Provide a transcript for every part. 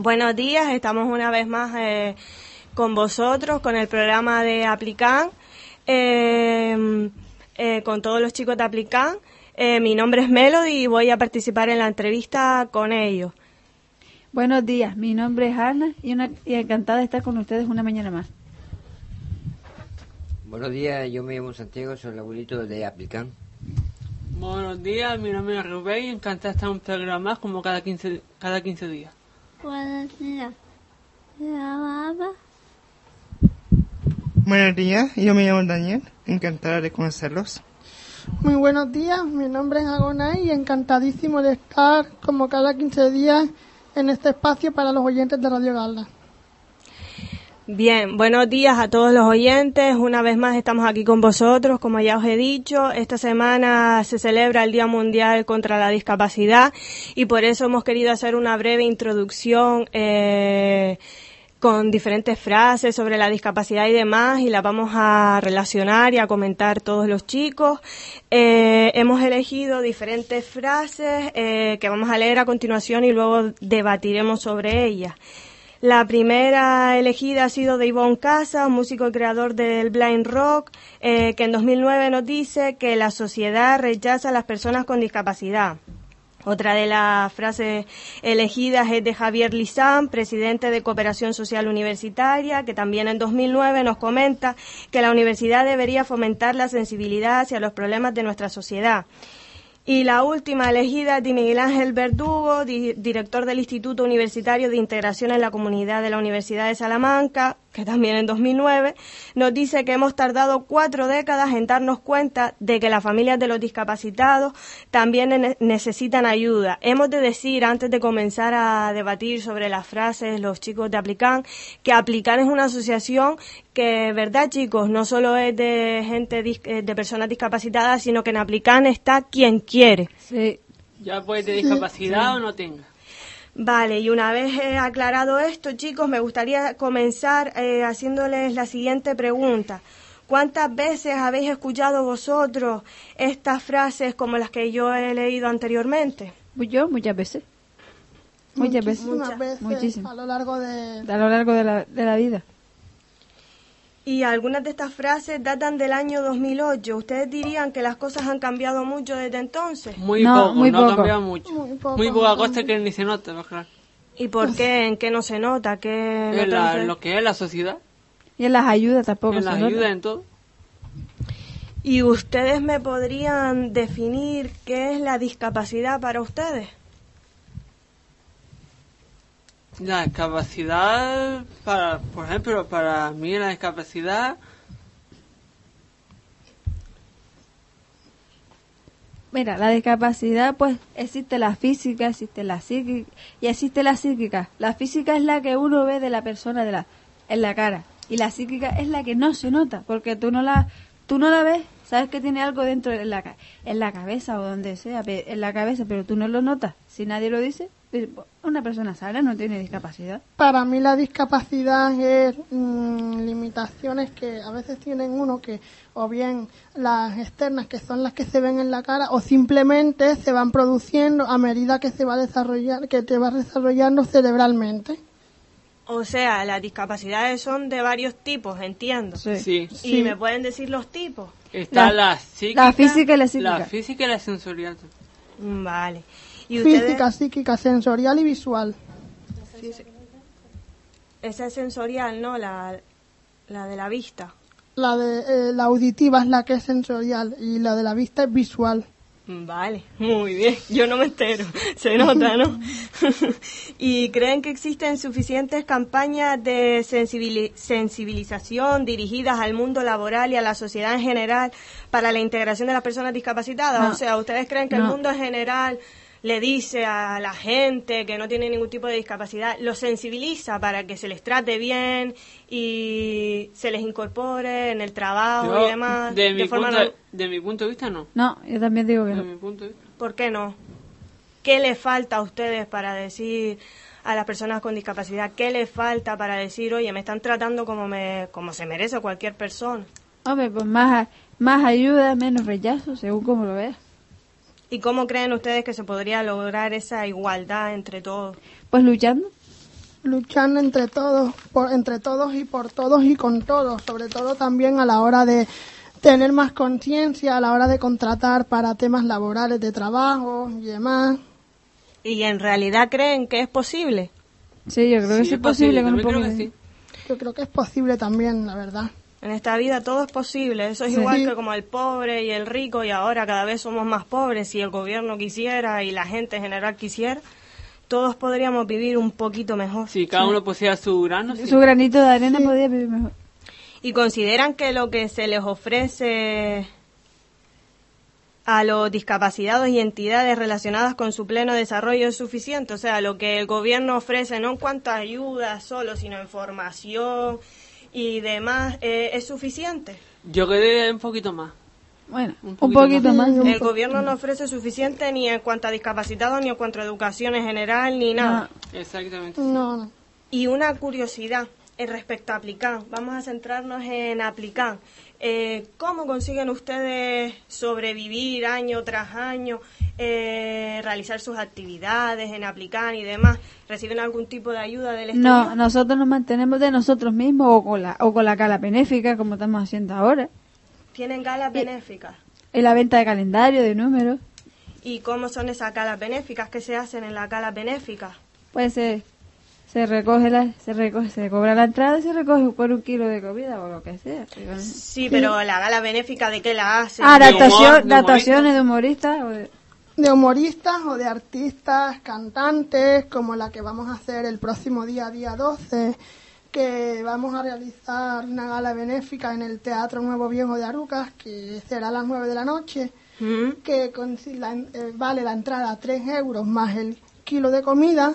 Buenos días, estamos una vez más eh, con vosotros, con el programa de Aplican, eh, eh, con todos los chicos de Aplican. mi nombre es Melody y voy a participar en la entrevista con ellos. Buenos días, mi nombre es Ana y, una, y encantada de estar con ustedes una mañana más. Buenos días, yo me llamo Santiago, soy el abuelito de Aplican. Buenos días, mi nombre es Rubén y encantada de estar en un programa más como cada 15, cada 15 días. Buenos días. ¿La Buenos días, yo me llamo Daniel, encantada de conocerlos. Muy buenos días, mi nombre es Agonay y encantadísimo de estar como cada 15 días en este espacio para los oyentes de Radio Galda. Bien, buenos días a todos los oyentes. Una vez más estamos aquí con vosotros. Como ya os he dicho, esta semana se celebra el Día Mundial contra la Discapacidad y por eso hemos querido hacer una breve introducción eh, con diferentes frases sobre la discapacidad y demás y la vamos a relacionar y a comentar todos los chicos. Eh, hemos elegido diferentes frases eh, que vamos a leer a continuación y luego debatiremos sobre ellas. La primera elegida ha sido de Yvonne Casa, músico y creador del blind rock, eh, que en 2009 nos dice que la sociedad rechaza a las personas con discapacidad. Otra de las frases elegidas es de Javier Lizán, presidente de Cooperación Social Universitaria, que también en 2009 nos comenta que la universidad debería fomentar la sensibilidad hacia los problemas de nuestra sociedad. Y la última elegida de Miguel Ángel Verdugo, director del Instituto Universitario de Integración en la Comunidad de la Universidad de Salamanca, que también en 2009, nos dice que hemos tardado cuatro décadas en darnos cuenta de que las familias de los discapacitados también necesitan ayuda. Hemos de decir, antes de comenzar a debatir sobre las frases, los chicos de Aplican, que Aplican es una asociación que, verdad chicos, no solo es de gente, eh, de personas discapacitadas, sino que en Aplican está quien quiere. Sí. Ya puede de discapacidad o no tenga. Vale, y una vez aclarado esto, chicos, me gustaría comenzar eh, haciéndoles la siguiente pregunta. ¿Cuántas veces habéis escuchado vosotros estas frases como las que yo he leído anteriormente? Pues yo muchas veces. Muchas veces. Muchas A lo largo de... A lo largo de la, de la vida. Y algunas de estas frases datan del año 2008. ¿Ustedes dirían que las cosas han cambiado mucho desde entonces? Muy poco, no ha cambiado mucho. Muy, poca cosa que ni se nota, claro. ¿Y por qué? ¿En qué no se nota? ¿Qué en lo que es la sociedad. Y en las ayudas tampoco en las ayudas, en todo. ¿Y ustedes me podrían definir qué es la discapacidad para ustedes? La discapacidad, para, por ejemplo, para mí la discapacidad... Mira, la discapacidad, pues existe la física, existe la psíquica y existe la psíquica. La física es la que uno ve de la persona de la, en la cara y la psíquica es la que no se nota porque tú no la, tú no la ves, sabes que tiene algo dentro de la, en la cabeza o donde sea, en la cabeza, pero tú no lo notas. Si nadie lo dice, una persona sana no tiene discapacidad. Para mí la discapacidad es mm, limitaciones que a veces tienen uno que o bien las externas que son las que se ven en la cara o simplemente se van produciendo a medida que se va desarrollar que te vas desarrollando cerebralmente. O sea, las discapacidades son de varios tipos, entiendo. Sí. ¿Y me pueden decir los tipos? Está la, física y la psíquica. La física y la sensorial. Vale. Física, psíquica, sensorial y visual. Esa es sensorial, ¿no? La, la de la vista. La de eh, la auditiva es la que es sensorial y la de la vista es visual. Vale, muy bien. Yo no me entero, se nota, ¿no? ¿Y creen que existen suficientes campañas de sensibilización dirigidas al mundo laboral y a la sociedad en general para la integración de las personas discapacitadas? O sea, ¿ustedes creen que el mundo en general le dice a la gente que no tiene ningún tipo de discapacidad, los sensibiliza para que se les trate bien y se les incorpore en el trabajo Yo, y demás. de, mi forma punto, no- de mi punto de vista, no. No, yo también digo que De no. mi punto de vista. ¿Por qué no? ¿Qué le falta a ustedes para decir a las personas con discapacidad? ¿Qué le falta para decir, oye, me están tratando como, me, como se merece cualquier persona? Hombre, pues más, más ayuda, menos rechazo, según como lo veas. ¿Y cómo creen ustedes que se podría lograr esa igualdad entre todos? Pues luchando. luchando entre todos, por, entre todos y por todos y con todos, sobre todo también a la hora de tener más conciencia, a la hora de contratar para temas laborales de trabajo y demás. ¿Y en realidad creen que es posible? Sí, yo creo que Sí, sí es posible con un también poco creo que de- sí. Yo creo que es posible también, la verdad. En esta vida todo es posible. Eso es Sí. igual que como el pobre y el rico y ahora cada vez somos más pobres. Si el gobierno quisiera y la gente en general quisiera, todos podríamos vivir un poquito mejor. Si cada uno pusiera su grano, sí. Su granito de arena podría vivir mejor. ¿Y consideran que lo que se les ofrece a los discapacitados y entidades relacionadas con su pleno desarrollo es suficiente? O sea, lo que el gobierno ofrece, no en cuanto a ayuda solo, sino en formación y demás, eh, ¿es suficiente? Yo quedé un poquito más. Bueno, Un un poquito más. más. El gobierno no ofrece suficiente ni en cuanto a discapacitados, ni en cuanto a educación en general, ni nada. Exactamente. No, no. Y una curiosidad en respecto a Aplicán. Vamos a centrarnos en Aplicán. Eh, ¿Cómo consiguen ustedes sobrevivir año tras año, eh, realizar sus actividades en Aplicán y demás? ¿Reciben algún tipo de ayuda del exterior? No, nosotros nos mantenemos de nosotros mismos o con la, o con la cala benéfica, como estamos haciendo ahora. ¿Tienen galas benéficas? En la venta de calendario, de números. ¿Y cómo son esas galas benéficas? ¿Qué se hacen en las galas benéficas? Pues se, se recoge la, se recoge, se cobra la entrada y se recoge por un kilo de comida o lo que sea. Sí, pero la gala benéfica, ¿de qué la hacen? Ah, de humoristas. o de- De humoristas o de artistas, cantantes, como la que vamos a hacer el próximo día, día 12, que vamos a realizar una gala benéfica en el Teatro Nuevo Viejo de Arucas, que será a las 9 de la noche. ¿Mm? que consi- la- eh, vale la entrada a 3 euros más el kilo de comida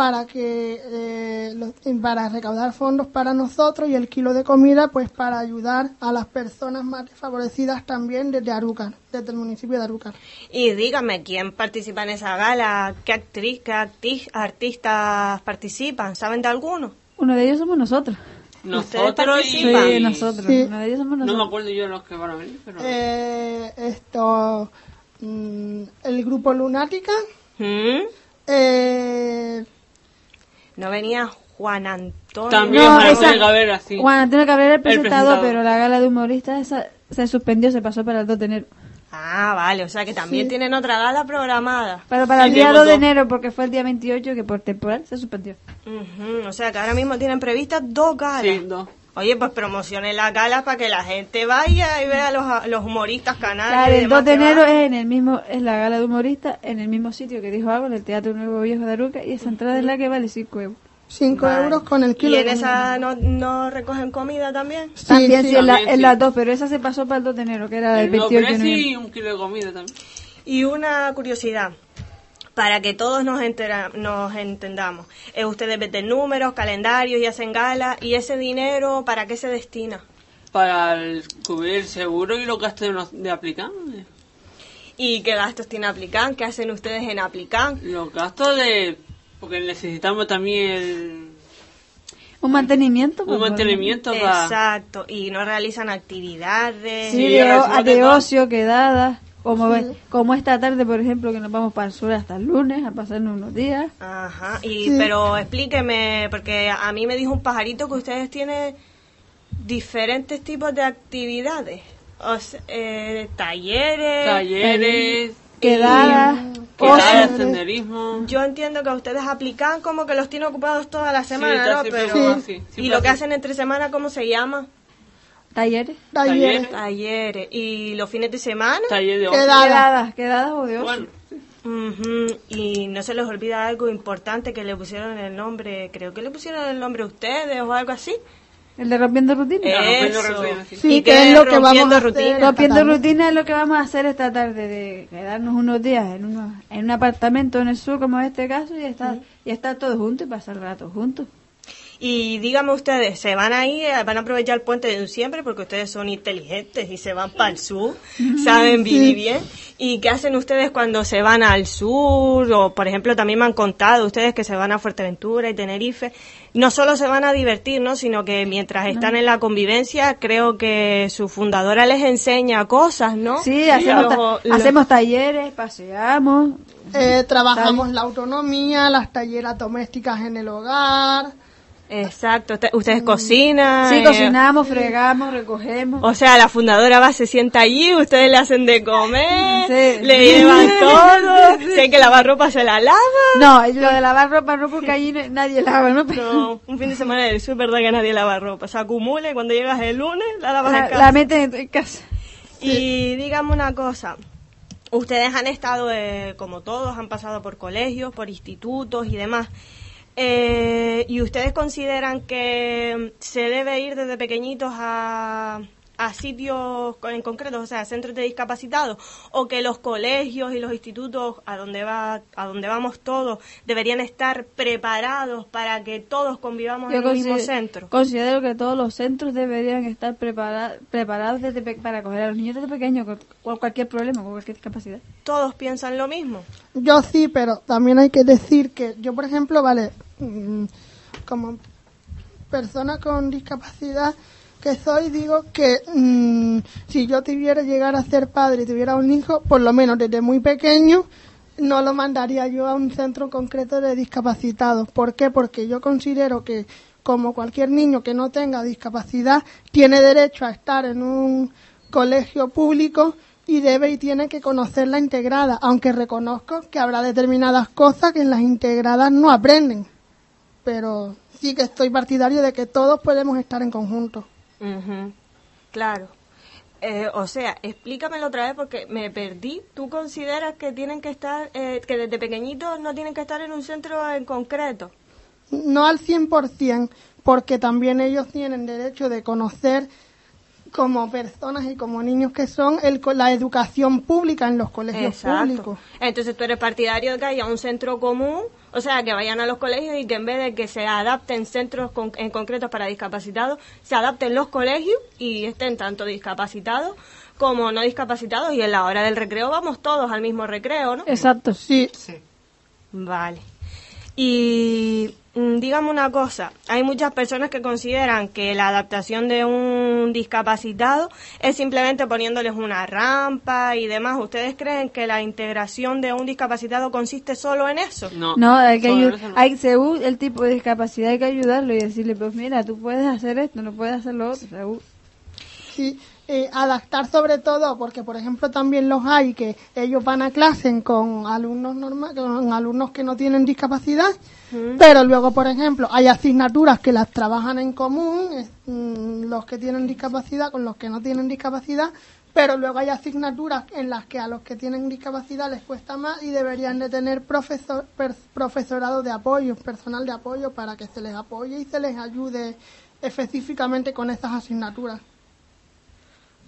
para que eh, para recaudar fondos para nosotros y el kilo de comida pues para ayudar a las personas más desfavorecidas también desde Arucar, desde el municipio de Arucar. Y dígame, ¿quién participa en esa gala? ¿Qué actriz, qué acti- artistas participan? ¿Saben de alguno? Uno de ellos somos nosotros. Nosotros y... Sí, nosotros. Sí. Uno de ellos somos No me nosotros. acuerdo yo de los que van a venir, pero... Eh, esto mm, el grupo Lunática ¿Mm? eh, ¿No venía Juan Antonio? También No, Juan esa- Antonio Cabrera, sí. Juan Antonio Cabrera el presentador, presentador. pero la gala de humoristas esa se suspendió, se pasó para el 2 de enero. Ah, vale, o sea que también tienen otra gala programada. Pero para el Sí, día tenemos 2 de enero, porque fue el día 28 que por temporal se suspendió. O sea que ahora mismo tienen previstas dos galas. Sí, dos. Oye, pues promocionen las galas para que la gente vaya y vea a los, los humoristas canales. La del demás 2 de enero es en el mismo es la gala de humoristas en el mismo sitio que dijo algo, en el Teatro Nuevo Viejo de Aruca, y esa entrada es la que vale 5 euros. 5 Vale. euros con el kilo ¿Y en esa no, no recogen comida también? Sí, También sí, sí. en, la- También en sí. las dos, pero esa se pasó para el 2 de enero, que era el El mismo 28 de y un kilo de comida también. Y una curiosidad, para que todos nos, entera- nos entendamos. Eh, ustedes venden números, calendarios y hacen gala. ¿Y ese dinero para qué se destina? Para el- cubrir el seguro y los gastos de, los- de aplicar. ¿Y qué gastos tiene Aplican? ¿Qué hacen ustedes en Aplican? Los gastos de... Porque necesitamos también el, Un mantenimiento. un pues, mantenimiento para... Exacto. ¿Y no realizan actividades? Sí, de, de ocio, quedadas. Como, ve- como esta tarde, por ejemplo, que nos vamos para el sur hasta el lunes a pasarnos unos días. Ajá. Y, Sí. Pero explíqueme, porque a mí me dijo un pajarito que ustedes tienen diferentes tipos de actividades. O sea, eh, talleres. Talleres, Quedadas. quedadas, senderismo. Yo entiendo que ustedes aplican como que los tienen ocupados toda la semana, está ¿no? Pero, sí, ¿Y lo que hacen entre semana cómo se llama? Talleres. Talleres. Talleres. ¿Y los fines de semana? Taller de ocio. Queda- Quedadas, quedadas o de ocio. Bueno, Ujú, Y no se les olvida algo importante que le pusieron el nombre, creo que le pusieron el nombre a ustedes o algo así. El de rompiendo rutina. rompiendo Eso. rutina, sí. Sí, ¿Y que es lo que vamos a rutina? hacer. Rompiendo esta tarde. rutina es lo que vamos a hacer esta tarde, de quedarnos unos días en, uno, en un apartamento en el sur, como en este caso, y estar, y estar todos juntos y pasar el rato juntos. Y díganme ustedes, ¿se van a ir, van a aprovechar el puente de diciembre porque ustedes son inteligentes y se van para el sur, saben vivir bien? ¿Y qué hacen ustedes cuando se van al sur? O, por ejemplo, también me han contado ustedes que se van a Fuerteventura y Tenerife. No solo se van a divertir, ¿no? Sino que mientras están en la convivencia, creo que su fundadora les enseña cosas, ¿no? Sí, hacemos, ta- Los- los- hacemos talleres, paseamos. Eh, trabajamos la autonomía, las talleras domésticas en el hogar. Exacto. Usted- Ustedes cocinan. Sí, eh, cocinamos, fregamos, recogemos. O sea, la fundadora va, se sienta allí, ustedes le hacen de comer, Sí. le llevan todo, hay que lavar ropa se la lava. No, lo de lavar ropa no, porque allí nadie lava, ¿no? Pero No, un fin de semana del sur, verdad que nadie lava ropa. Se acumula y cuando llegas el lunes la lavas en la, casa. la meten en casa. Y dígame una cosa, ustedes han estado, eh, como todos, han pasado por colegios, por institutos y demás. Eh, ¿Y ustedes consideran que se debe ir desde pequeñitos a, a sitios en concretos, o sea, centros de discapacitados, o que los colegios y los institutos a donde va, a donde vamos todos deberían estar preparados para que todos convivamos en el mismo centro? considero que todos los centros deberían estar prepara- preparados desde pe- para acoger a los niños desde pequeños con, con cualquier problema, con cualquier discapacidad. Todos piensan lo mismo. Yo sí, pero también hay que decir que yo, por ejemplo, vale, mm, como persona con discapacidad que soy, digo que mm, si yo tuviera llegar a ser padre y tuviera un hijo, por lo menos desde muy pequeño, no lo mandaría yo a un centro concreto de discapacitados. ¿Por qué? Porque yo considero que como cualquier niño que no tenga discapacidad tiene derecho a estar en un colegio público y debe y tiene que conocer la integrada, aunque reconozco que habrá determinadas cosas que en las integradas no aprenden. Pero sí que estoy partidario de que todos podemos estar en conjunto. Ujú, Claro. Eh, o sea, explícamelo otra vez porque me perdí. ¿Tú consideras que tienen que estar, eh, que desde pequeñitos no tienen que estar en un centro en concreto? No al 100%, porque también ellos tienen derecho de conocer como personas y como niños que son el, la educación pública en los colegios públicos. Entonces tú eres partidario de que haya un centro común, o sea, que vayan a los colegios y que en vez de que se adapten centros con- en concretos para discapacitados, se adapten los colegios y estén tanto discapacitados como no discapacitados y en la hora del recreo vamos todos al mismo recreo, ¿no? Exacto. Sí, Vale. Y mm, dígame una cosa, hay muchas personas que consideran que la adaptación de un discapacitado es simplemente poniéndoles una rampa y demás. ¿Ustedes creen que la integración de un discapacitado consiste solo en eso? No, No, hay que hay según el tipo de discapacidad hay que ayudarlo y decirle, pues mira, tú puedes hacer esto, no puedes hacer lo otro. según. Sí, eh, adaptar sobre todo, porque por ejemplo también los hay que ellos van a clase con alumnos normal, con alumnos que no tienen discapacidad, pero luego por ejemplo hay asignaturas que las trabajan en común, eh, mm, los que tienen discapacidad con los que no tienen discapacidad, pero luego hay asignaturas en las que a los que tienen discapacidad les cuesta más y deberían de tener profesor, per- profesorado de apoyo, personal de apoyo para que se les apoye y se les ayude específicamente con esas asignaturas.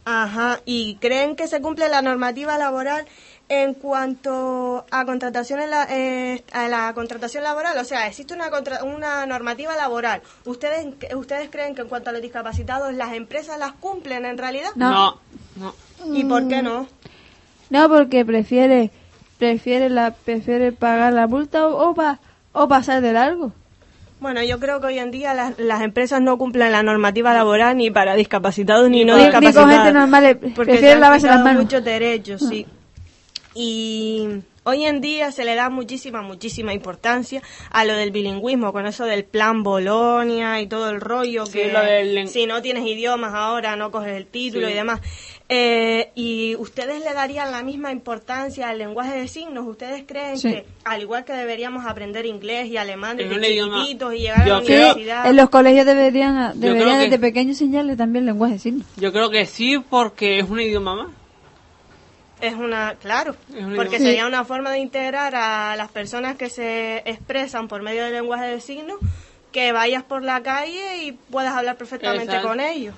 Ajá, ¿y creen que se cumple la normativa laboral en cuanto a contratación en la, eh, a la contratación laboral? O sea, existe una contra- una normativa laboral. ¿Ustedes ustedes creen que en cuanto a los discapacitados las empresas las cumplen en realidad? No. No, no. ¿Y por qué no? No, porque prefiere prefiere la prefiere pagar la multa o, o, pa- o pasar de largo. Bueno, yo creo que hoy en día las, las empresas no cumplen la normativa laboral ni para discapacitados ni no ni con discapacitados. gente normal, eh, porque prefieren lavarse las manos. muchos derechos, sí. Y hoy en día se le da muchísima, muchísima importancia a lo del bilingüismo, con eso del plan Bolonia y todo el rollo Sí, que lo del si no tienes idiomas ahora no coges el título Sí. y demás. Eh, ¿Y ustedes le darían la misma importancia al lenguaje de signos? ¿Ustedes creen Sí. que, al igual que deberíamos aprender inglés y alemán Es desde chiquititos y llegar a la creo- universidad? En los colegios deberían deberían que- desde pequeños enseñarle también lenguaje de signos. Yo creo que sí, porque es un idioma más. Es una, claro, Es un porque sería una forma de integrar a las personas que se expresan por medio del lenguaje de signos que vayas por la calle y puedas hablar perfectamente Exacto. con ellos.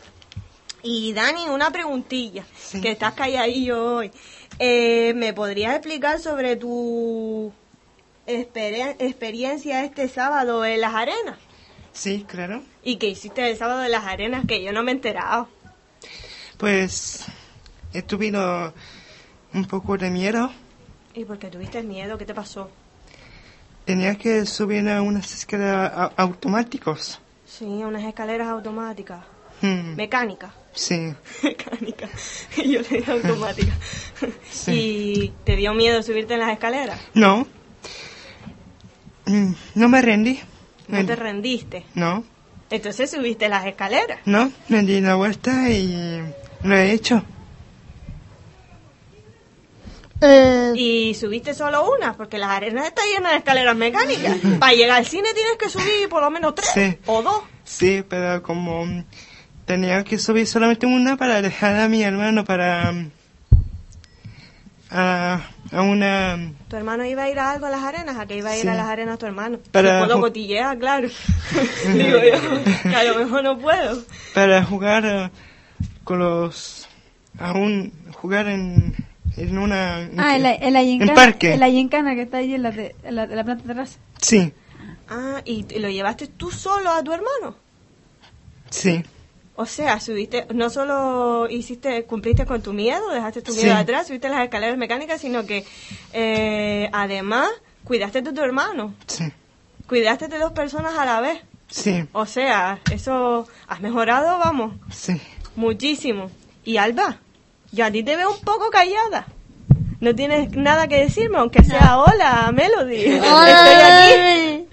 Y Dani, una preguntilla, Sí. que estás calladillo hoy. Eh, ¿Me podrías explicar sobre tu exper- experiencia este sábado en las arenas? Sí, claro. ¿Y qué hiciste el sábado en las arenas? Que yo no me he enterado. Pues tenido un poco de miedo. ¿Y por qué tuviste miedo? ¿Qué te pasó? Tenía que subir a unas escaleras au- automáticos. Sí, unas escaleras automáticas. Hmm, Mecánicas. Sí, Mecánica. Yo le dije automática. Sí. ¿Y te dio miedo subirte en las escaleras? no. Mm, No me rendí. No te rendiste. No, Entonces subiste las escaleras. no, me di la vuelta y lo he hecho. Eh, Y subiste solo una, porque las arenas están llenas de escaleras mecánicas. Para llegar al cine tienes que subir por lo menos tres Sí. o dos. Sí, pero como tenía que subir solamente una para dejar a mi hermano para mm, a, a una mm, ¿Tu hermano iba a ir a algo a las arenas? ¿A qué iba a ir Sí. a las arenas tu hermano? Para puedo cotillear, claro. Digo yo, que a lo mejor no puedo. para jugar eh, con los aún jugar en en una Ah, en la, en la gincana, en parque en la gincana que está ahí en la, de- en la, en la planta de atrás. sí Ah, ¿y te- lo llevaste tú solo a tu hermano? sí O sea, subiste, no solo hiciste, cumpliste con tu miedo, dejaste tu miedo Sí. atrás, subiste las escaleras mecánicas, sino que eh, además cuidaste de tu hermano, sí cuidaste de dos personas a la vez. sí O sea, eso has mejorado, vamos, sí muchísimo. Y Alba, yo a ti te veo un poco callada. No tienes nada que decirme, aunque sea hola, Melody. Estoy aquí.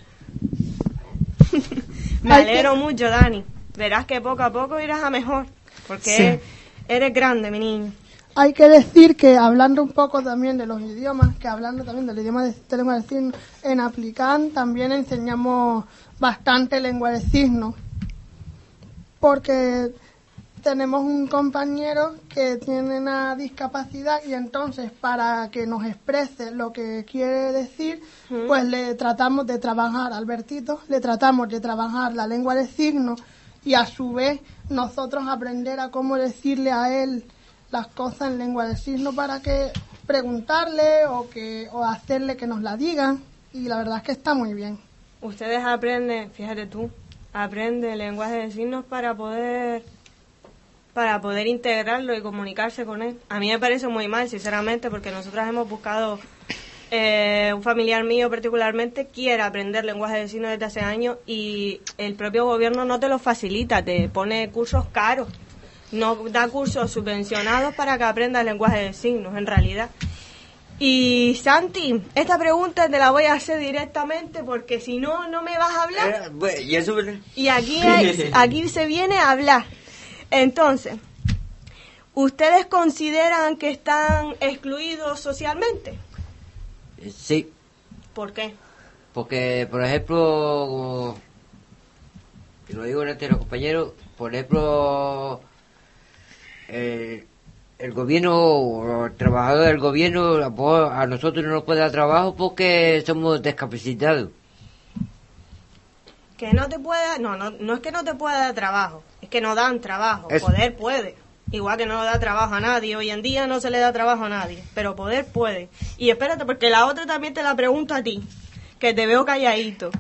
Me alegro mucho, Dani. Verás que poco a poco irás a mejor. Porque Sí. eres, eres grande, mi niño. Hay que decir que hablando un poco también de los idiomas, que hablando también del idioma de, lengua de signos, en Aplicán también enseñamos bastante lengua de signos. Porque tenemos un compañero que tiene una discapacidad y entonces para que nos exprese lo que quiere decir, pues le tratamos de trabajar, Albertito, le tratamos de trabajar la lengua de signos y a su vez nosotros aprender a cómo decirle a él las cosas en lengua de signos para que preguntarle o que o hacerle que nos la digan y la verdad es que está muy bien. Ustedes aprenden, fíjate tú, aprenden lenguaje de signos para poder para poder integrarlo y comunicarse con él. A mí me parece muy mal, sinceramente, porque nosotras hemos buscado eh, un familiar mío particularmente quiere aprender lenguaje de signos desde hace años y el propio gobierno no te lo facilita, te pone cursos caros, no da cursos subvencionados para que aprendas lenguaje de signos, en realidad. Y Santi, esta pregunta te la voy a hacer directamente porque si no, no me vas a hablar. Eh. Y aquí, hay- aquí se viene a hablar. Entonces, ¿ustedes consideran que están excluidos socialmente? Eh, Sí, ¿Por qué? porque, por ejemplo, y lo digo delante de los compañeros, por ejemplo, el, el gobierno, o el trabajador del gobierno, a nosotros no nos puede dar trabajo porque somos discapacitados. Que no te pueda, no, no, no es que no te pueda dar trabajo, es que no dan trabajo. Poder puede. Igual que no da trabajo a nadie. Hoy en día no se le da trabajo a nadie, pero poder puede. Y espérate, porque la otra también te la pregunto a ti, que te veo calladito.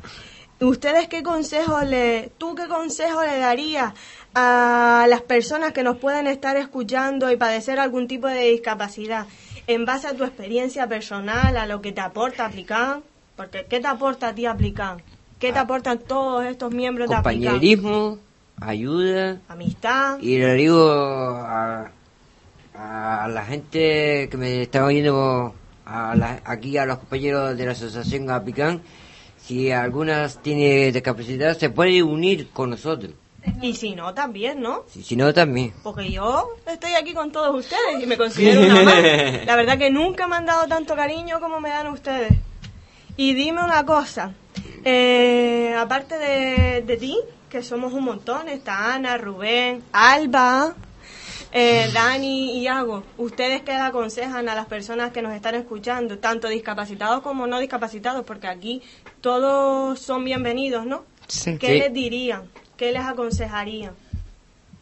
¿Ustedes qué consejo le, tú qué consejo le darías a las personas que nos pueden estar escuchando y padecer algún tipo de discapacidad en base a tu experiencia personal, a lo que te aporta Aplican? Porque ¿qué te aporta a ti Aplican? ¿Qué te aportan todos estos miembros de Aplican? Compañerismo, ayuda, Amistad. y le digo a, a la gente que me está oyendo a la- aquí a los compañeros de la asociación Apicán, si algunas tiene discapacidad, se puede unir con nosotros. Y si no, también, ¿no? Si, si no, también. Porque yo estoy aquí con todos ustedes y me considero una más. La verdad que nunca me han dado tanto cariño como me dan ustedes. Y dime una cosa, eh, aparte de, de ti, que somos un montón, está Ana, Rubén, Alba, eh, Dani y Iago, ¿ustedes qué le aconsejan a las personas que nos están escuchando, tanto discapacitados como no discapacitados? Porque aquí todos son bienvenidos, ¿no? Sí. ¿qué Sí. les dirían? ¿Qué les aconsejarían?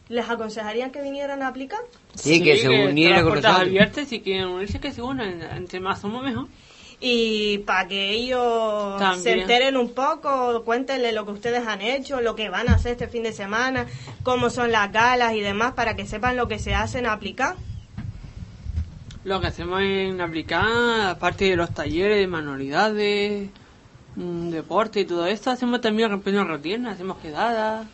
¿Les aconsejarían que vinieran a aplicar? Sí, que se uniera las con nosotros. abiertas y quieren unirse, que se unan. Entre más somos mejor. Y para que ellos También. se enteren un poco, cuéntenle lo que ustedes han hecho, lo que van a hacer este fin de semana, cómo son las galas y demás, para que sepan lo que se hace en aplicar. Lo que hacemos en aplicar, aparte de los talleres de manualidades, mm, deporte y todo esto, hacemos también pequeñas rutinas, hacemos quedadas.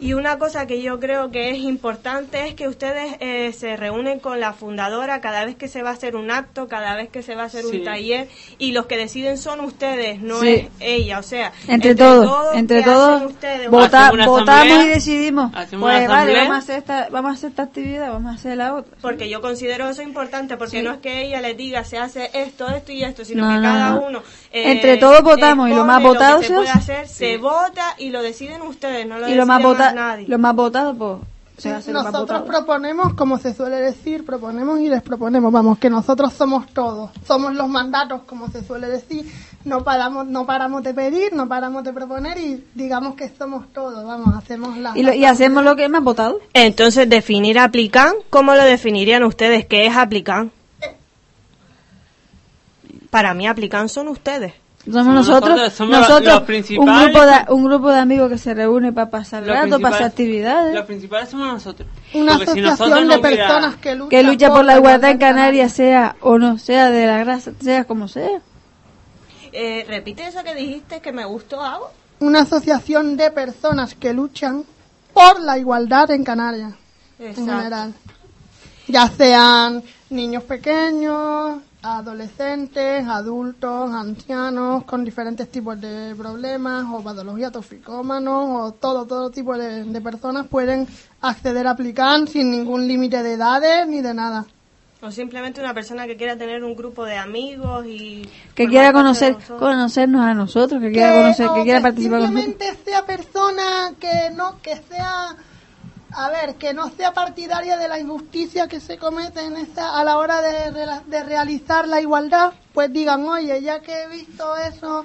Y una cosa que yo creo que es importante es que ustedes eh, se reúnen con la fundadora cada vez que se va a hacer un acto, cada vez que se va a hacer Sí. un taller y los que deciden son ustedes, no Sí. es ella. O sea, Entre, todos, todos, entre ¿qué todos, ustedes? vota- votamos asamblea, y decidimos. Pues vale, vamos a, hacer esta, vamos a hacer esta actividad, vamos a hacer la otra. Porque yo considero eso importante, porque Sí. no es que ella les diga se hace esto, esto y esto, sino No, que no, cada no. uno. eh, Entre todos votamos y lo más votado que se puede hace. hacer, se vota y lo deciden ustedes, no lo Y lo más, vota, nadie. lo más votado, pues, Nosotros proponemos, como se suele decir, proponemos y les proponemos, vamos, que nosotros somos todos, somos los mandatos, como se suele decir, no paramos, no paramos de pedir, no paramos de proponer y digamos que somos todos, vamos, hacemos la... Y, lo- y hacemos lo que más votado. Entonces, definir aplican, ¿cómo lo definirían ustedes? ¿Qué es aplican? Para mí, aplican son ustedes. Somos Somos nosotros, nosotros, somos nosotros los un, grupo de, un grupo de amigos que se reúne para pasar rato, para hacer actividades. Los principales somos nosotros. Una Porque si nosotros asociación no de personas que lucha, que lucha por la igualdad en Canarias, sea o no, sea de la grasa, sea como sea. Eh, repite eso que dijiste que me gustó algo. Una asociación de personas que luchan por la igualdad en Canarias, en general. Ya sean niños pequeños, adolescentes, adultos, ancianos, con diferentes tipos de problemas o patología toxicómanos o todo, todo tipo de, de personas pueden acceder a aplicar sin ningún límite de edades ni de nada. O simplemente una persona que quiera tener un grupo de amigos y... Que quiera conocer, conocernos a nosotros, que quiera conocer, o que quiera participar con nosotros. simplemente sea persona que no que sea a ver que no sea partidaria de la injusticia que se comete en esta a la hora de, de realizar la igualdad pues digan oye ya que he visto eso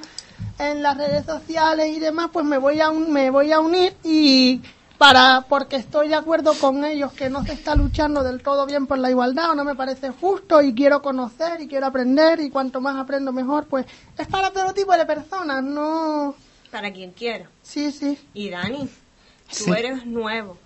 en las redes sociales y demás pues me voy a un- me voy a unir y para porque estoy de acuerdo con ellos que no se está luchando del todo bien por la igualdad o no me parece justo y quiero conocer y quiero aprender y cuanto más aprendo mejor pues es para todo tipo de personas no Para quien quiera. sí sí Y Dani, tú Sí. eres nuevo,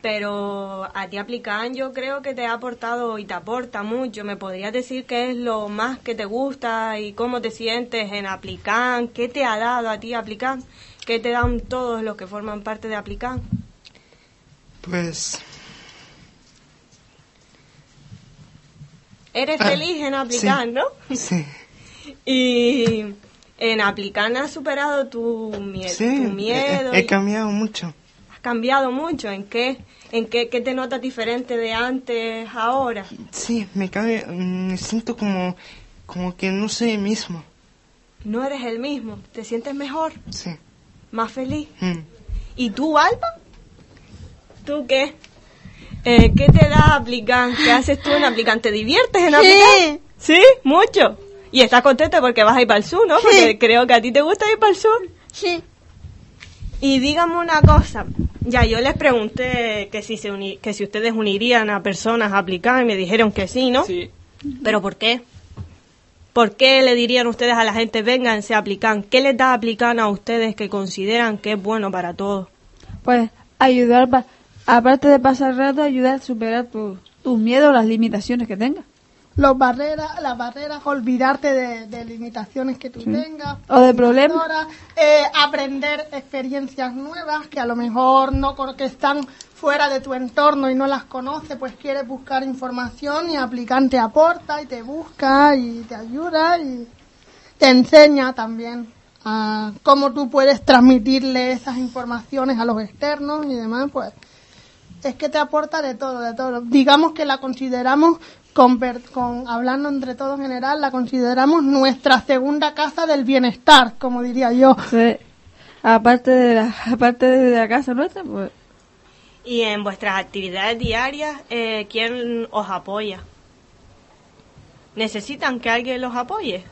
pero a ti aplican yo creo que te ha aportado y te aporta mucho. ¿Me podrías decir qué es lo más que te gusta y cómo te sientes en aplican? ¿Qué te ha dado a ti aplican? ¿Qué te dan todos los que forman parte de aplican? Pues Eres Ah, feliz en aplican, sí. ¿no? sí, Y en aplican has superado tu, mie- sí, tu miedo. he, cambiado mucho. ¿Has cambiado mucho? ¿En qué? ¿En qué, qué te notas diferente de antes ahora? Sí, me cabe, mm, me siento como, como que no soy el mismo. No eres el mismo. ¿Te sientes mejor? Sí. ¿Más feliz? mm. ¿Y tú, Alba? ¿Tú qué? Eh, ¿Qué te da aplicar? ¿Qué haces tú en aplicar? ¿Te diviertes en aplicar? Sí, mucho. Y estás contenta porque vas a ir para el sur, ¿no? Porque creo que a ti te gusta ir para el sur. sí Y dígame una cosa. Ya, yo les pregunté que si, se uni- que si ustedes unirían a personas a aplicar y me dijeron que sí, ¿no? Sí. ¿Pero por qué? ¿Por qué le dirían ustedes a la gente, vénganse a aplicar? ¿Qué les da aplicar a ustedes que consideran que es bueno para todos? Pues ayudar, pa- aparte de pasar rato, ayudar a superar tu- tus miedos, las limitaciones que tengas. Los barreras las barreras olvidarte de, de limitaciones que tú tengas O de problemas. Eh, aprender experiencias nuevas que a lo mejor no con- que están fuera de tu entorno y no las conoces, pues quieres buscar información y aplicante aporta y te busca y te ayuda y te enseña también a cómo tú puedes transmitirle esas informaciones a los externos y demás, pues es que te aporta de todo, de todo. Digamos que la consideramos, con, per- con hablando entre todos en general, la consideramos nuestra segunda casa del bienestar, como diría yo. Sí. Aparte de la, aparte de la casa nuestra, pues Y en vuestras actividades diarias, eh, ¿quién os apoya? ¿Necesitan que alguien los apoye?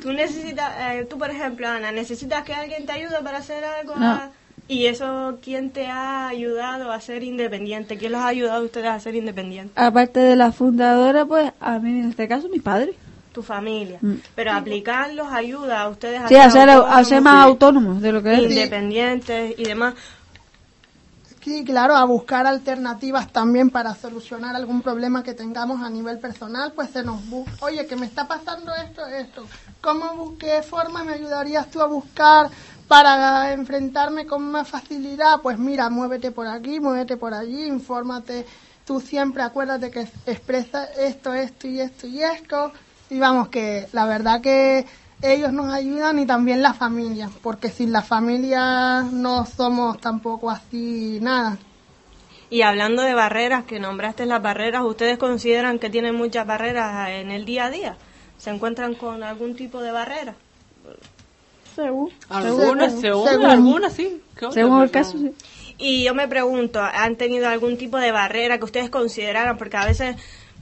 Tú necesitas, eh, tú por ejemplo, Ana, necesitas que alguien te ayude para hacer algo. No. Y eso, ¿quién te ha ayudado a ser independiente? ¿Quién los ha ayudado a ustedes a ser independientes? Aparte de la fundadora, pues a mí en este caso mi padre. Tu familia. Mm. Pero aplicarlos ayuda a ustedes a Sí, a ser, a autónomos, ser más autónomos de lo que es. independientes y demás. Sí, claro, a buscar alternativas también para solucionar algún problema que tengamos a nivel personal, pues se nos busca, oye, que me está pasando esto, esto, ¿cómo, qué forma me ayudarías tú a buscar para enfrentarme con más facilidad? Pues mira, muévete por aquí, muévete por allí, infórmate, tú siempre acuérdate que expresa esto, esto y esto y esto, y vamos, que la verdad que ellos nos ayudan y también la familia, porque sin la familia no somos tampoco así nada. Y hablando de barreras, que nombraste las barreras, ¿ustedes consideran que tienen muchas barreras en el día a día? ¿Se encuentran con algún tipo de barrera? Según, Algunas, según, según. algunas sí. Según el caso, sí. Y yo me pregunto, ¿han tenido algún tipo de barrera que ustedes consideraran? Porque a veces,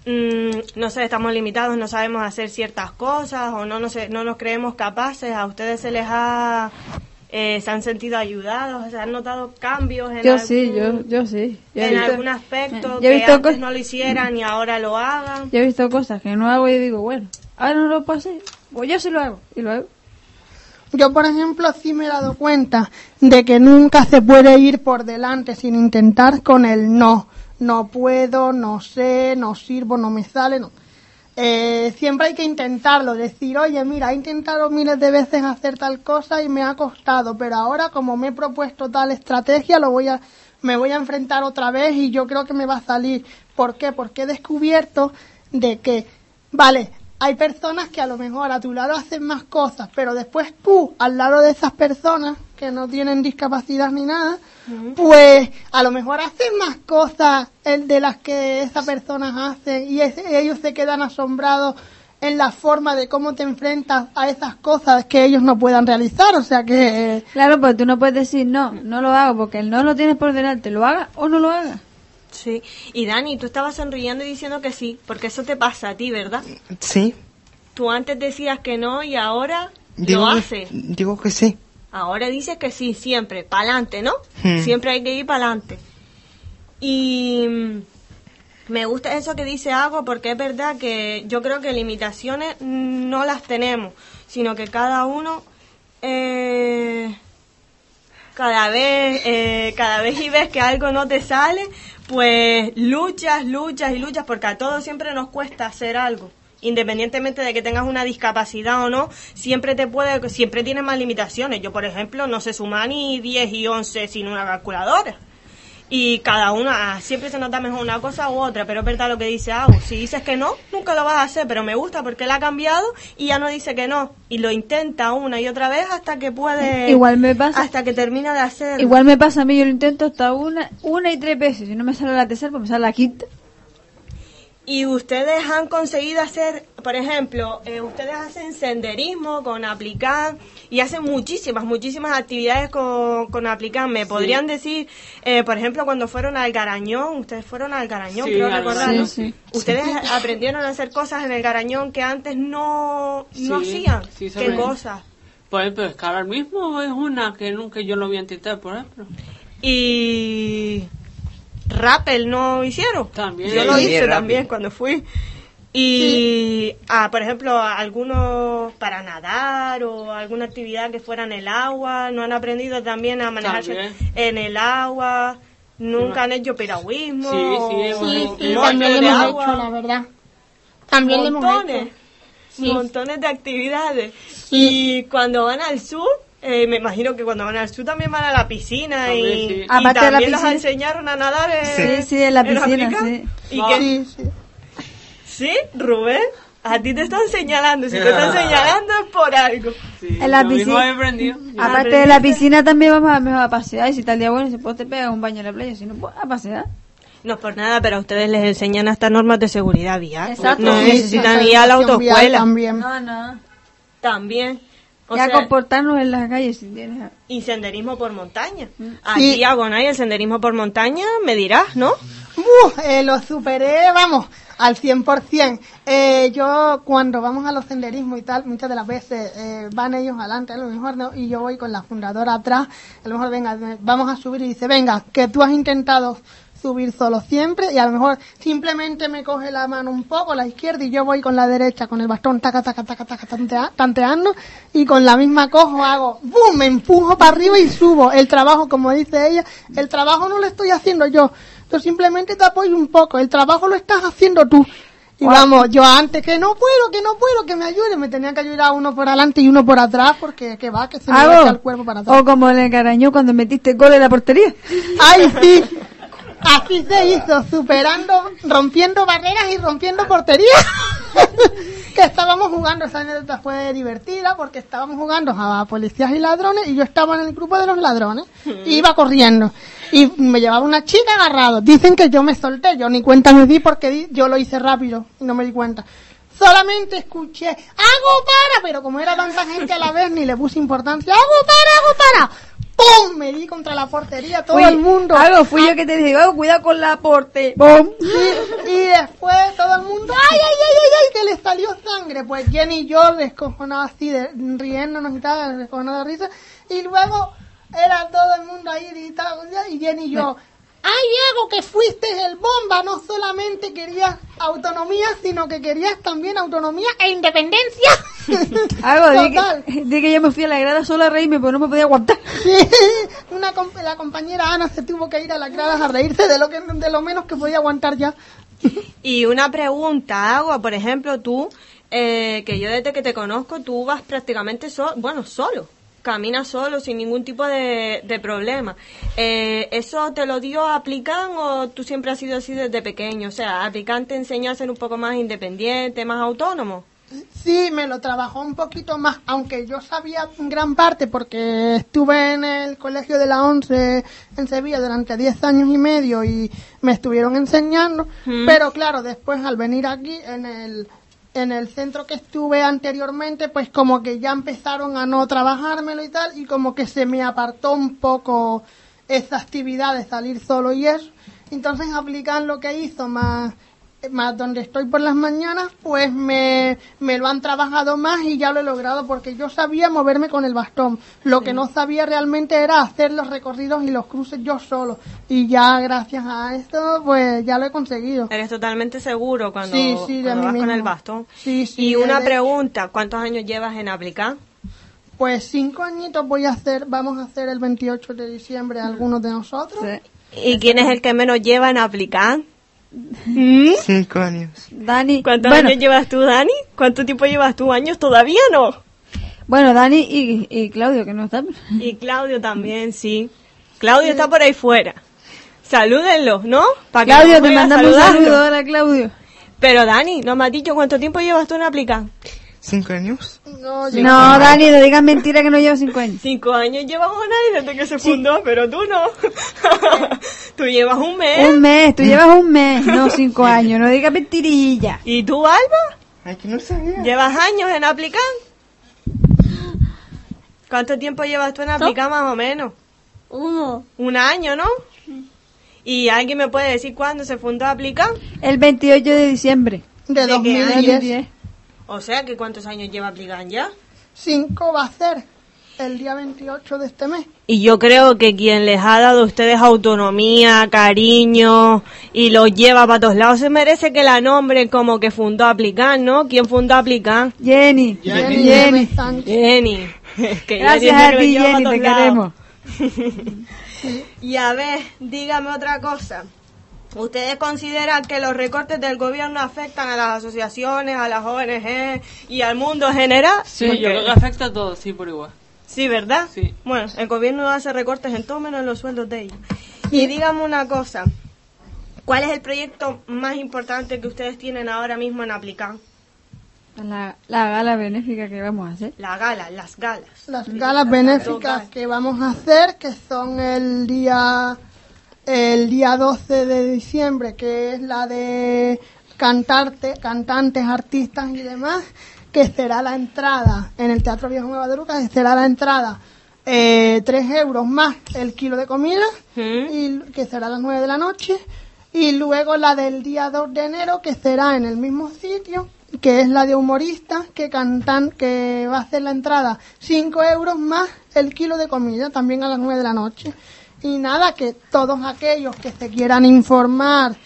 mm, no sé, estamos limitados, no sabemos hacer ciertas cosas o no, no, sé, no nos creemos capaces. ¿A ustedes se les ha, eh, se han sentido ayudados? ¿Se han notado cambios en, Yo algún, sí, yo, yo sí. Yo en visto- algún aspecto yo he que visto antes no lo hicieran y ahora lo hagan? Yo he visto cosas que no hago y digo, bueno, ahora no lo hacer, pues yo sí lo hago. Y lo hago. Yo, por ejemplo, sí me he dado cuenta de que nunca se puede ir por delante sin intentar con el no. No puedo, no sé, no sirvo, no me sale, no. Eh, siempre hay que intentarlo, decir, oye, mira, he intentado miles de veces hacer tal cosa y me ha costado, pero ahora como me he propuesto tal estrategia, lo voy a, me voy a enfrentar otra vez y yo creo que me va a salir. ¿Por qué? Porque he descubierto de que, vale, hay personas que a lo mejor a tu lado hacen más cosas, pero después tú, al lado de esas personas que no tienen discapacidad ni nada, pues a lo mejor hacen más cosas el de las que esa persona hace y es- ellos se quedan asombrados en la forma de cómo te enfrentas a esas cosas que ellos no puedan realizar, o sea que Claro, pues tú no puedes decir no, no lo hago, porque el no lo tienes por delante, lo haga o no lo haga. Sí. Y Dani, tú estabas sonriendo y diciendo que sí, porque eso te pasa a ti, ¿verdad? Sí, Tú antes decías que no y ahora digo, lo que- haces. digo que sí. Ahora dices que sí, siempre, pa'lante, ¿no? Hmm. Siempre hay que ir pa'lante. Y mm, me gusta eso que dice Agua porque es verdad que yo creo que limitaciones no las tenemos, sino que cada uno eh, cada vez eh, cada vez y ves que algo no te sale, pues luchas, luchas y luchas porque a todos siempre nos cuesta hacer algo. Independientemente de que tengas una discapacidad o no, siempre te puede, siempre tienes más limitaciones. Yo, por ejemplo, no sé sumar ni 10 y 11 sin una calculadora. Y cada una, siempre se nota mejor una cosa u otra, pero es verdad lo que dice Au. Si dices que no, nunca lo vas a hacer, pero me gusta porque él ha cambiado y ya no dice que no. Y lo intenta una y otra vez hasta que puede. Igual me pasa. Hasta que termina de hacerlo. Igual me pasa a mí, yo lo intento hasta una, una y tres veces. Si no me sale la tercera, pues me sale la quinta. Y ustedes han conseguido hacer, por ejemplo, eh, ustedes hacen senderismo con Aplican y hacen muchísimas, muchísimas actividades con, con Aplican. ¿Me podrían decir, eh, por ejemplo, cuando fueron al Garañón? Ustedes fueron al Garañón, Sí, creo al recordar, Garañón, ¿no? sí. Ustedes aprendieron a hacer cosas en el Garañón que antes no, no Sí, hacían. sí, ¿Qué cosas? Por ejemplo, escalar mismo es una que nunca yo lo a intentar, por ejemplo. Y rappel no hicieron. También. Yo lo Sí, hice también cuando fui. Y, ah, por ejemplo, algunos para nadar o alguna actividad que fuera en el agua, no han aprendido también a manejarse También. en el agua, nunca han hecho piragüismo. Sí, sí, o sí, sí, también montones hemos agua, hecho, la verdad. También lo hemos montones, hecho. Sí. montones de actividades. Y cuando van al sur, eh, me imagino que cuando van al sur también van a la piscina También, y, sí. y Aparte de la también los piscina. enseñaron a nadar en, Sí, sí, en la piscina, sí. ¿Y Ah. qué- Sí, sí. ¿Sí, Rubén? A ti te están señalando. Si te están señalando es por algo. Sí, En la piscina. Aparte de la piscina también vamos a, mejor a pasear. Y si tal día bueno, si puedes te pegas un baño en la playa. Si no, pues a pasear. No es por nada, pero a ustedes les enseñan hasta normas de seguridad vial. Exacto. No Sí, necesitan sí, ir a la autoescuela. También. No, no. También. O ya sea, comportarnos en las calles si tienes... y senderismo por montaña. Mm. Aquí, Sí. Agonay, el senderismo por montaña, me dirás, ¿no? ¡Uf! Eh, lo superé, vamos, al 100%. Eh, yo cuando vamos a los senderismos y tal, muchas de las veces eh, van ellos adelante, a lo mejor no, y yo voy con la fundadora atrás, a lo mejor venga, vamos a subir y dice, venga, que tú has intentado subir solo siempre y a lo mejor simplemente me coge la mano un poco la izquierda y yo voy con la derecha con el bastón taca taca taca taca tantea- tanteando y con la misma cojo hago ¡bum! me empujo para arriba y subo el trabajo como dice ella el trabajo no lo estoy haciendo yo yo simplemente te apoyo un poco el trabajo lo estás haciendo tú y vamos, yo antes que no puedo, que no puedo, que me ayude, me tenía que ayudar uno por adelante y uno por atrás porque que va, que se me echa el cuerpo para atrás. O como encarañó cuando metiste gol en la portería. ¡Ay, sí! Así se hizo, superando, rompiendo barreras y rompiendo porterías. que estábamos jugando, esa anécdota fue divertida porque estábamos jugando a policías y ladrones y yo estaba en el grupo de los ladrones. y iba corriendo. Y me llevaba una chica agarrado. Dicen que yo me solté, yo ni cuenta me di porque yo lo hice rápido y no me di cuenta. Solamente escuché, hago para, pero como era tanta gente a la vez ni le puse importancia, hago para, hago para. ¡Pum! Me di contra la portería, todo Fui- el mundo. Algo fui yo que te dije, "Oh, cuidado con la porte. ¡Bum! Sí, y después todo el mundo, ¡ay, ay, ay, ay, ay! Que le salió sangre. Pues Jenny y yo descojonados así, de, riéndonos y tal, descojonados de risa. Y luego era todo el mundo ahí gritando, y Jenny y yo, ¡ay, Diego, que fuiste el bomba! No solamente querías autonomía, sino que querías también autonomía e independencia. Algo, di Total. que, di que yo me fui a la grada sola a reírme, pero no me podía aguantar. Sí, una com- la compañera Ana se tuvo que ir a las gradas a reírse de lo que de lo menos que podía aguantar ya. Y una pregunta, Agua, por ejemplo, tú, eh, que yo desde que te conozco, tú vas prácticamente solo, bueno, solo, caminas solo, sin ningún tipo de, de problema. Eh, ¿Eso te lo dio Aplicán o tú siempre has sido así desde pequeño? O sea, Aplicán te enseñó a ser un poco más independiente, más autónomo. Sí, me lo trabajó un poquito más, aunque yo sabía en gran parte porque estuve en el colegio de la ONCE en Sevilla durante 10 años y medio y me estuvieron enseñando, pero claro, después al venir aquí en el en el centro que estuve anteriormente, pues como que ya empezaron a no trabajármelo y tal y como que se me apartó un poco esa actividad de salir solo y eso. Entonces aplican lo que hizo más más donde estoy por las mañanas, pues me, me lo han trabajado más y ya lo he logrado porque yo sabía moverme con el bastón. Lo que no sabía realmente era hacer los recorridos y los cruces yo solo. Y ya gracias a esto, pues ya lo he conseguido. Eres totalmente seguro cuando, Sí, cuando vas con el bastón. Sí, sí, y una de- pregunta, ¿cuántos años llevas en Aplicán? Pues cinco añitos voy a hacer, vamos a hacer el 28 de diciembre algunos de nosotros. ¿Y quién es el que menos lleva en Aplicán? Cinco años. Dani, ¿Cuántos bueno, años llevas tú, Dani? ¿Cuánto tiempo llevas tú? ¿Años? ¿Todavía no? bueno, Dani y, y Claudio, que no están. Y Claudio también, sí. Claudio está por ahí fuera. Salúdenlo, ¿no? Pa' que Claudio, te mandamos un saludo. Hola, Claudio. Pero Dani, no me has dicho cuánto tiempo llevas tú en Aplicán. Cinco años. No, yo- No, Dani, no digas mentira que no lleva cinco años. Cinco años llevamos Dani desde que se fundó, pero tú no. tú llevas un mes. Un mes, tú llevas un mes, no cinco años, no digas mentirilla. ¿Y tú, Alba? Ay, que no sabía. ¿Llevas años en Aplicán? ¿Cuánto tiempo llevas tú en Aplicán más o menos? Uno. Un año, ¿no? ¿Y alguien me puede decir cuándo se fundó Aplicán? El 28 de diciembre. de ¿De qué año? 2010. O sea, que ¿cuántos años lleva Aplicán ya? Cinco va a ser el día 28 de este mes. Y yo creo que quien les ha dado a ustedes autonomía, cariño y los lleva para todos lados se merece que la nombren como que fundó Aplicán, ¿no? ¿Quién fundó Aplicán? Jenny, Jenny Jenny. Jenny. Que Gracias a ti, Jenny, te lados. queremos. Y a ver, dígame otra cosa. ¿Ustedes consideran que los recortes del gobierno afectan a las asociaciones, a las ONG y al mundo en general? Sí, Porque- yo creo que afecta a todos, sí, por igual. Sí, ¿verdad? Sí. Bueno, el gobierno hace recortes en todo menos en los sueldos de ellos. Y dígame una cosa. ¿Cuál es el proyecto más importante que ustedes tienen ahora mismo en Aplicán? La, la gala benéfica que vamos a hacer. La gala, las galas. Las galas benéficas que vamos a hacer, que son el día el día 12 de diciembre, que es la de cantarte, cantantes, artistas y demás, que será la entrada en el Teatro Viejo Nueva de Lucas, será la entrada eh, 3 euros más el kilo de comida, ¿Mm? y que será a las 9 de la noche. Y luego la del día 2 de enero, que será en el mismo sitio, que es la de humoristas, que cantan, que va a hacer la entrada 5 euros más el kilo de comida, también a las 9 de la noche. Y nada, que todos aquellos que se quieran informar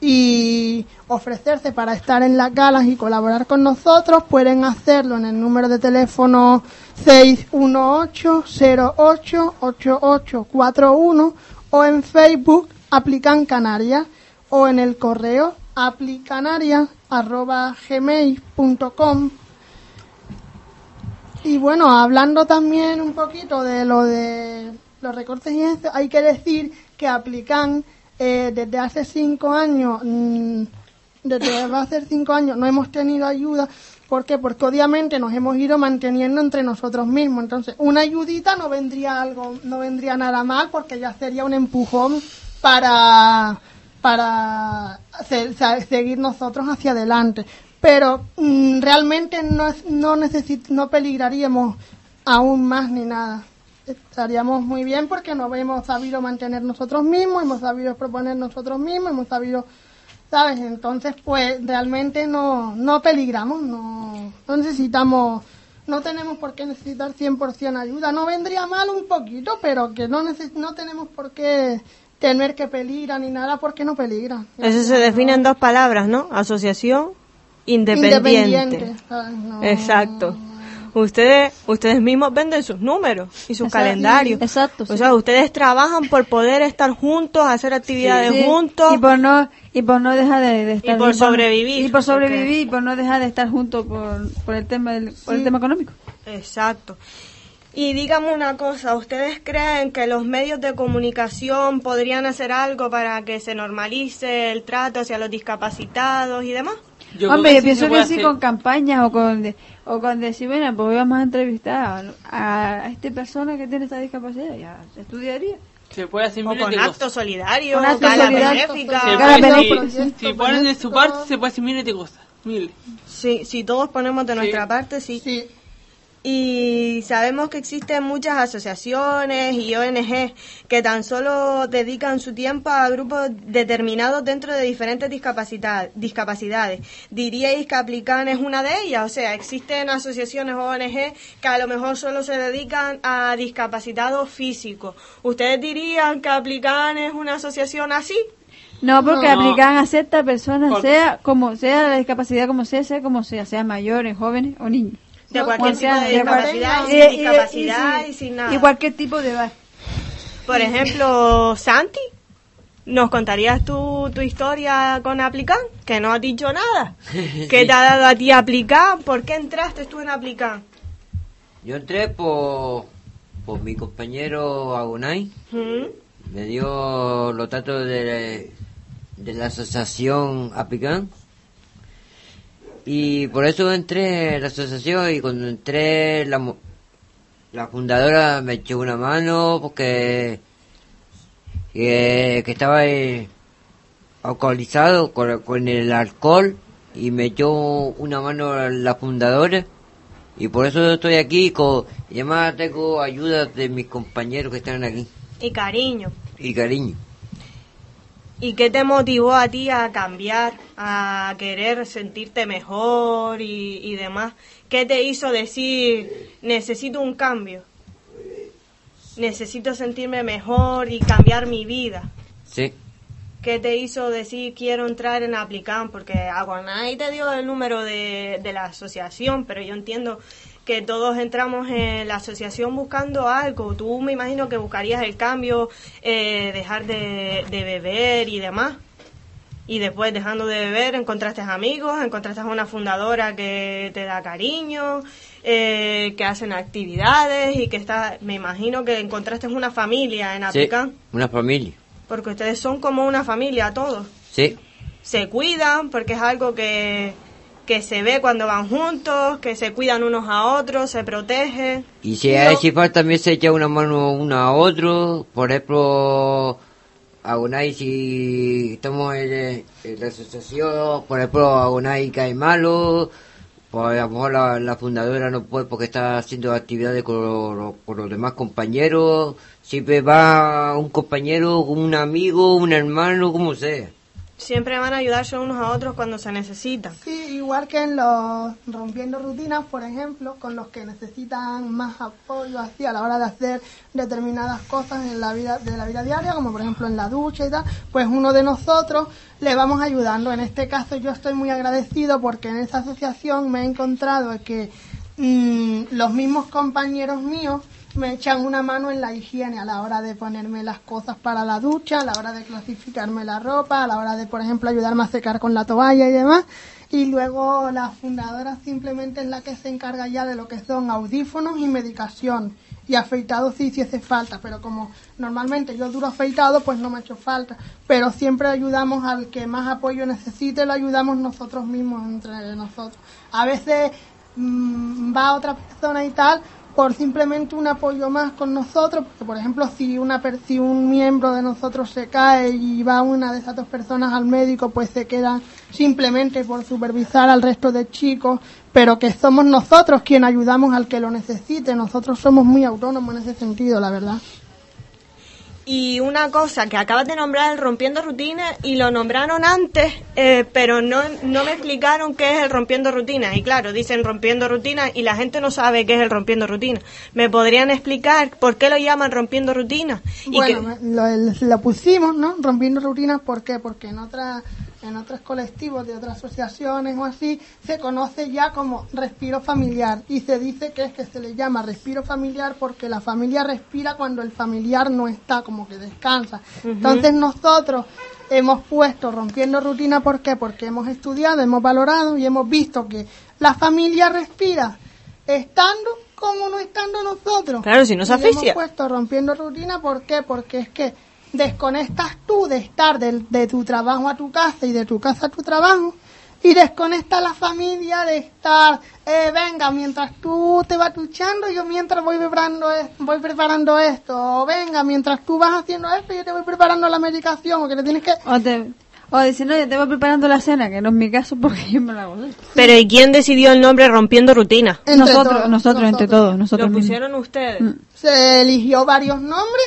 y ofrecerse para estar en las galas y colaborar con nosotros, pueden hacerlo en el número de teléfono 618-088841 o en Facebook Aplican Canarias o en el correo aplicanaria.gmail.com y bueno, hablando también un poquito de lo de los recortes y eso, hay que decir que Aplican eh, desde hace cinco años, mm, desde hace cinco años no hemos tenido ayuda. ¿Por qué? Porque obviamente nos hemos ido manteniendo entre nosotros mismos. Entonces, una ayudita no vendría algo, no vendría nada mal porque ya sería un empujón para, para se- se- seguir nosotros hacia adelante. Pero mm, realmente no, no, necesit- no peligraríamos aún más ni nada. Estaríamos muy bien porque nos hemos sabido mantener nosotros mismos, hemos sabido proponer nosotros mismos, hemos sabido, ¿sabes? Entonces, pues realmente no, no peligramos, no, no necesitamos, no tenemos por qué necesitar 100% ayuda. No vendría mal un poquito, pero que no, neces- no tenemos por qué tener que peligrar ni nada porque no peligra. Eso se define en dos palabras, ¿no? Asociación independiente. Independiente, ¿sabes? No- Exacto. Ustedes, ustedes mismos venden sus números y sus Exacto. calendarios. Exacto, O sea, ustedes trabajan por poder estar juntos, hacer actividades Sí, juntos. y por no y por no dejar de, de estar por y sobrevivir, y por sobrevivir y por no dejar de estar juntos por, por el tema del, por el tema económico Exacto. Y dígame una cosa, ¿ustedes creen que los medios de comunicación podrían hacer algo para que se normalice el trato hacia los discapacitados y demás? Yo hombre yo pienso que sí hacer. con campañas o con de- o con decir bueno pues vamos a entrevistar a, a esta persona que tiene esta discapacidad ya se estudiaría Se puede hacer O miles con de cosas. actos solidarios, Con actos solidarios, si, ponen de su parte, se puede hacer miles de cosas. Miles. Sí, si todos ponemos de nuestra parte, sí. Sí. Y sabemos que existen muchas asociaciones y ONG que tan solo dedican su tiempo a grupos determinados dentro de diferentes discapacidad- discapacidades. ¿Diríais que Aplican es una de ellas? O sea, existen asociaciones o ONG que a lo mejor solo se dedican a discapacitados físicos. ¿Ustedes dirían que Aplican es una asociación así? no porque No. aplican a ciertas personas Por- sea como sea la discapacidad como sea sea como sea sean mayores jóvenes o niños De cualquier tipo de discapacidad, sin y- discapacidad y- y sin nada. y cualquier tipo de edad Por ejemplo, Santi, ¿nos contarías tu, tu historia con Aplican? Que no has dicho nada. ¿Qué te ha dado a ti Aplican? ¿Por qué entraste tú en Aplican? Yo entré por, por mi compañero Agonay. ¿Mm? Me dio los datos de, de la asociación Apican. Y por eso entré en la asociación y cuando entré la, la fundadora me echó una mano porque que, que estaba eh, alcoholizado con, con el alcohol y me echó una mano la fundadora y por eso estoy aquí con, y además tengo ayuda de mis compañeros que están aquí Y cariño. y cariño. ¿Y qué te motivó a ti a cambiar, a querer sentirte mejor y, y demás? ¿Qué te hizo decir, necesito un cambio? Necesito sentirme mejor y cambiar mi vida. Sí, ¿Qué te hizo decir quiero entrar en Aplican? Porque Aguanay te dio el número de, de la asociación, pero yo entiendo que todos entramos en la asociación buscando algo. Tú me imagino que buscarías el cambio, eh, dejar de, de beber y demás. Y después, dejando de beber, encontraste amigos, encontraste a una fundadora que te da cariño, eh, que hacen actividades y que está, me imagino que encontraste una familia en sí, Aplican. una familia. Porque ustedes son como una familia todos. Sí, Se cuidan porque es algo que, que se ve cuando van juntos, que se cuidan unos a otros, se protegen. y si hay si falta también se echa una mano uno a otro. Por ejemplo, Agonay, si estamos en, en la asociación, por ejemplo, Agonay cae malo, pues a lo mejor la, la fundadora no puede porque está haciendo actividades con, los- con los demás compañeros. Siempre va un compañero, un amigo, un hermano, como sea. Siempre van a ayudarse unos a otros cuando se necesitan. Sí, igual que en los rompiendo rutinas, por ejemplo, con los que necesitan más apoyo así a la hora de hacer determinadas cosas en la vida de la vida diaria, como por ejemplo en la ducha y tal, pues uno de nosotros le vamos ayudando. En este caso yo estoy muy agradecido porque en esa asociación me he encontrado que mm, los mismos compañeros míos me echan una mano en la higiene a la hora de ponerme las cosas para la ducha, a la hora de clasificarme la ropa, a la hora de, por ejemplo, ayudarme a secar con la toalla y demás. Y luego la fundadora simplemente es la que se encarga ya de lo que son audífonos y medicación. Y afeitado sí, sí hace falta, pero como normalmente yo duro afeitado, pues no me ha hecho falta. Pero siempre ayudamos al que más apoyo necesite, lo ayudamos nosotros mismos, entre nosotros. A veces mm, va otra persona y tal, por simplemente un apoyo más con nosotros, porque por ejemplo si una si un miembro de nosotros se cae y va una de esas dos personas al médico, pues se queda simplemente por supervisar al resto de chicos, pero que somos nosotros quien ayudamos al que lo necesite, nosotros somos muy autónomos en ese sentido, la verdad. Y una cosa que acabas de nombrar, el rompiendo rutina, y lo nombraron antes, eh, pero no, no me explicaron qué es el rompiendo rutina. Y claro, dicen rompiendo rutina y la gente no sabe qué es el rompiendo rutina. ¿Me podrían explicar por qué lo llaman rompiendo rutina? Y Bueno, que- lo pusimos, ¿no? Rompiendo rutinas, ¿por qué? Porque en otras en otros colectivos de otras asociaciones o así se conoce ya como respiro familiar y se dice que es que se le llama respiro familiar porque la familia respira cuando el familiar no está, como que descansa. Entonces nosotros hemos puesto rompiendo rutina, ¿por qué? Porque hemos estudiado, hemos valorado y hemos visto que la familia respira estando como no estando nosotros. Claro, si no se le hemos asfixia. puesto rompiendo rutina, ¿por qué? Porque es que desconectas tú de estar de, tu trabajo a tu casa y de tu casa a tu trabajo y desconecta la familia de estar, eh, venga, mientras tú te vas duchando, yo mientras voy preparando, es- voy preparando esto, o venga, mientras tú vas haciendo esto, yo te voy preparando la medicación, o que te tienes que... O, te, o diciendo, yo te voy preparando la cena, que no es mi caso porque yo me la hago. Pero ¿y quién decidió el nombre rompiendo rutina? Entre nosotros, todos, nosotros, entre todos, nosotros Lo mismos. pusieron ustedes. Mm. se eligió varios nombres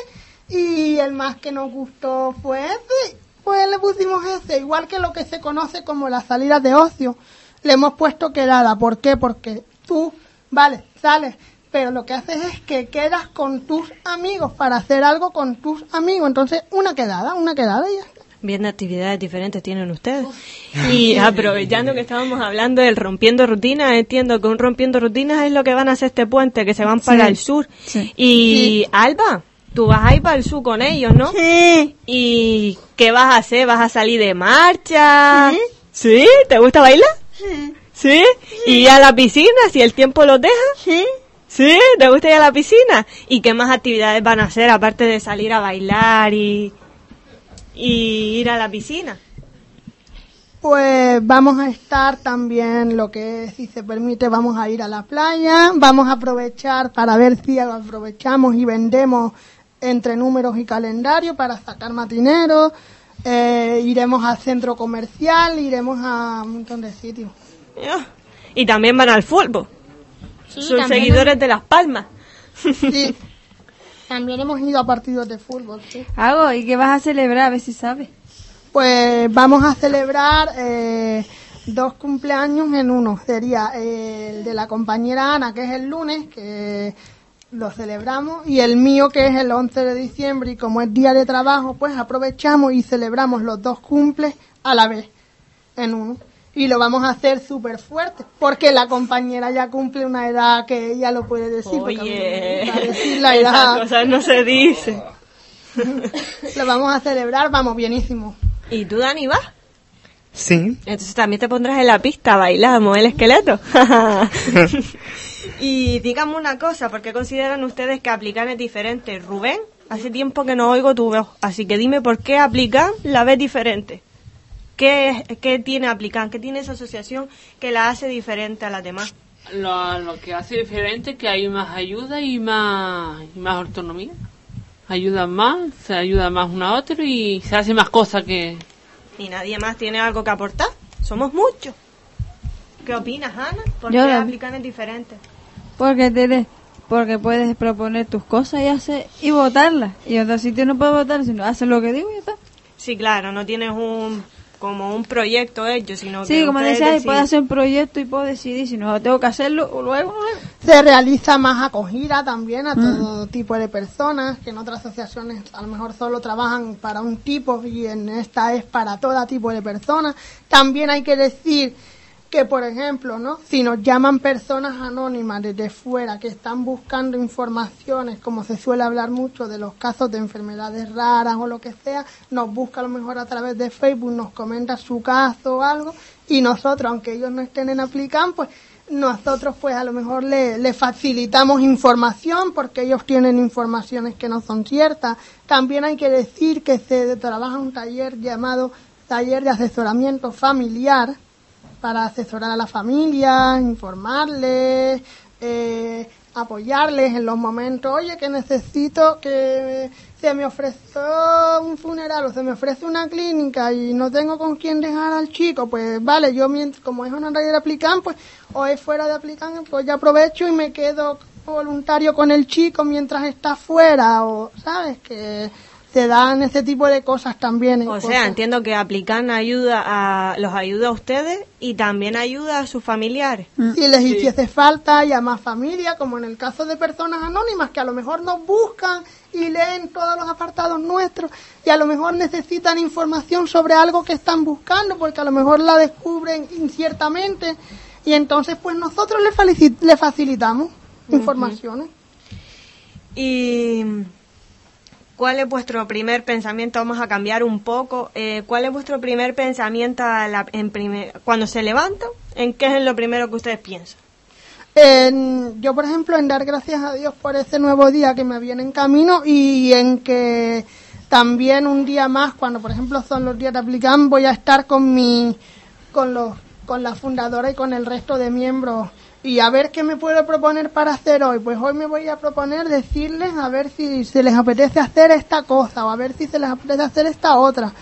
y el más que nos gustó fue ese, pues le pusimos ese, igual que lo que se conoce como la salida de ocio, le hemos puesto quedada, ¿por qué? Porque tú, vale, sales, pero lo que haces es que quedas con tus amigos para hacer algo con tus amigos, entonces una quedada, una quedada y ya está. Bien de actividades diferentes tienen ustedes. Y aprovechando que estábamos hablando del rompiendo rutinas, entiendo que un rompiendo rutinas es lo que van a hacer este puente, que se van para Sí. el sur. Sí. Y Alba, tú vas a ir para el sur con ellos, ¿no? Sí. ¿Y qué vas a hacer? ¿Vas a salir de marcha? Sí. ¿Sí? ¿Te gusta bailar? Sí. ¿Sí? ¿Y ir a la piscina si el tiempo los deja? Sí. ¿Sí? ¿Te gusta ir a la piscina? ¿Y qué más actividades van a hacer aparte de salir a bailar y, y ir a la piscina? Pues vamos a estar también, lo que si se permite, vamos a ir a la playa, vamos a aprovechar para ver si aprovechamos y vendemos entre números y calendario para sacar matineros, eh, iremos al centro comercial, iremos a un montón de sitios. Ya. Y también van al fútbol. Sí, Son seguidores de Las Palmas. Sí, también hemos ido a partidos de fútbol, sí. Hago, ¿y qué vas a celebrar? A ver si sabes. Pues vamos a celebrar eh, dos cumpleaños en uno. Sería el de la compañera Ana, que es el lunes, que lo celebramos, y el mío, que es el 11 de diciembre, y como es día de trabajo, pues aprovechamos y celebramos los dos cumples a la vez, en uno. Y lo vamos a hacer súper fuerte, porque la compañera ya cumple una edad que ella lo puede decir. Oye, decir la esas edad. cosas no se dicen. Lo vamos a celebrar, vamos, bienísimo. ¿Y tú, Dani, vas? Sí, Entonces también te pondrás en la pista mover el esqueleto. y díganme una cosa, ¿por qué consideran ustedes que aplicar es diferente? Rubén, hace tiempo que no oigo tu voz, así que dime por qué aplicar la ves diferente. ¿Qué, es- ¿Qué tiene aplicar? ¿Qué tiene esa asociación que la hace diferente a las demás? Lo, lo que hace diferente es que hay más ayuda y más, y más autonomía. Ayudan más, se ayuda más uno a otro y se hace más cosas que... ¿Y nadie más tiene algo que aportar? Somos muchos. ¿Qué opinas, Ana? ¿Por Yo qué no. aplicar es diferente? Porque tienes, porque puedes proponer tus cosas y hacer, y votarlas. Y en otro sitio no puedes votar, sino haces lo que digo y ya está. Sí, claro, no tienes un, como un proyecto hecho, sino que Sí, como ustedes decía, y deciden. puedo hacer un proyecto y puedo decidir si no tengo que hacerlo o luego. luego. Se realiza más acogida también a todo tipo de personas, que en otras asociaciones a lo mejor solo trabajan para un tipo y en esta es para todo tipo de personas. También hay que decir que, por ejemplo, ¿no? si nos llaman personas anónimas desde fuera que están buscando informaciones, como se suele hablar mucho de los casos de enfermedades raras o lo que sea, nos busca a lo mejor a través de Facebook, nos comenta su caso o algo, y nosotros, aunque ellos no estén en Aplican, pues nosotros pues a lo mejor le, le facilitamos información porque ellos tienen informaciones que no son ciertas. También hay que decir que se trabaja un taller llamado taller de asesoramiento familiar para asesorar a la familia, informarles, eh, apoyarles en los momentos, oye, que necesito que se me ofreció un funeral o se me ofrece una clínica y no tengo con quién dejar al chico, pues vale, yo mientras, como es una radio de aplican, pues o es fuera de aplican, pues ya aprovecho y me quedo voluntario con el chico mientras está fuera o, ¿sabes? Que se dan ese tipo de cosas también. O sea, entiendo que Aplican ayuda a, los ayuda a ustedes y también ayuda a sus familiares. Si les hiciese falta más familia, como en el caso de personas anónimas que a lo mejor nos buscan y leen todos los apartados nuestros y a lo mejor necesitan información sobre algo que están buscando porque a lo mejor la descubren inciertamente y entonces pues nosotros les, falici- les facilitamos informaciones. ¿Y cuál es vuestro primer pensamiento? Vamos a cambiar un poco. Eh, ¿Cuál es vuestro primer pensamiento a la- en primer- cuando se levantan? ¿En qué es lo primero que ustedes piensan? En- yo, por ejemplo, en dar gracias a Dios por ese nuevo día que me viene en camino y en que también un día más, cuando por ejemplo son los días de Aplican, voy a estar con mi, con los, con la fundadora y con el resto de miembros y a ver qué me puedo proponer para hacer hoy. Pues hoy me voy a proponer decirles a ver si se les apetece hacer esta cosa o a ver si se les apetece hacer esta otra.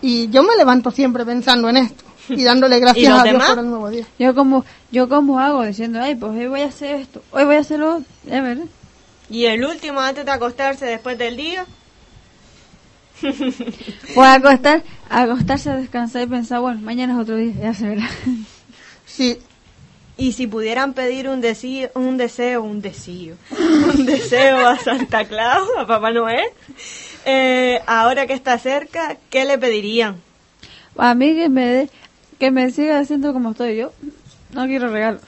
Y yo me levanto siempre pensando en esto y dándole gracias a Dios demás? por el nuevo día. Yo como, yo como hago diciendo, ay, pues hoy voy a hacer esto, hoy voy a hacer lo otro, ya veré. ¿Y el último antes de acostarse después del día? Pues acostar, acostarse a descansar y pensar, bueno, mañana es otro día, ya se verá. Sí, Y si pudieran pedir un deseo, un deseo, un deseo, un deseo a Santa Claus, a Papá Noel, eh, ahora que está cerca, ¿qué le pedirían? A mí que me dé- que me siga haciendo como estoy yo, no quiero regalo.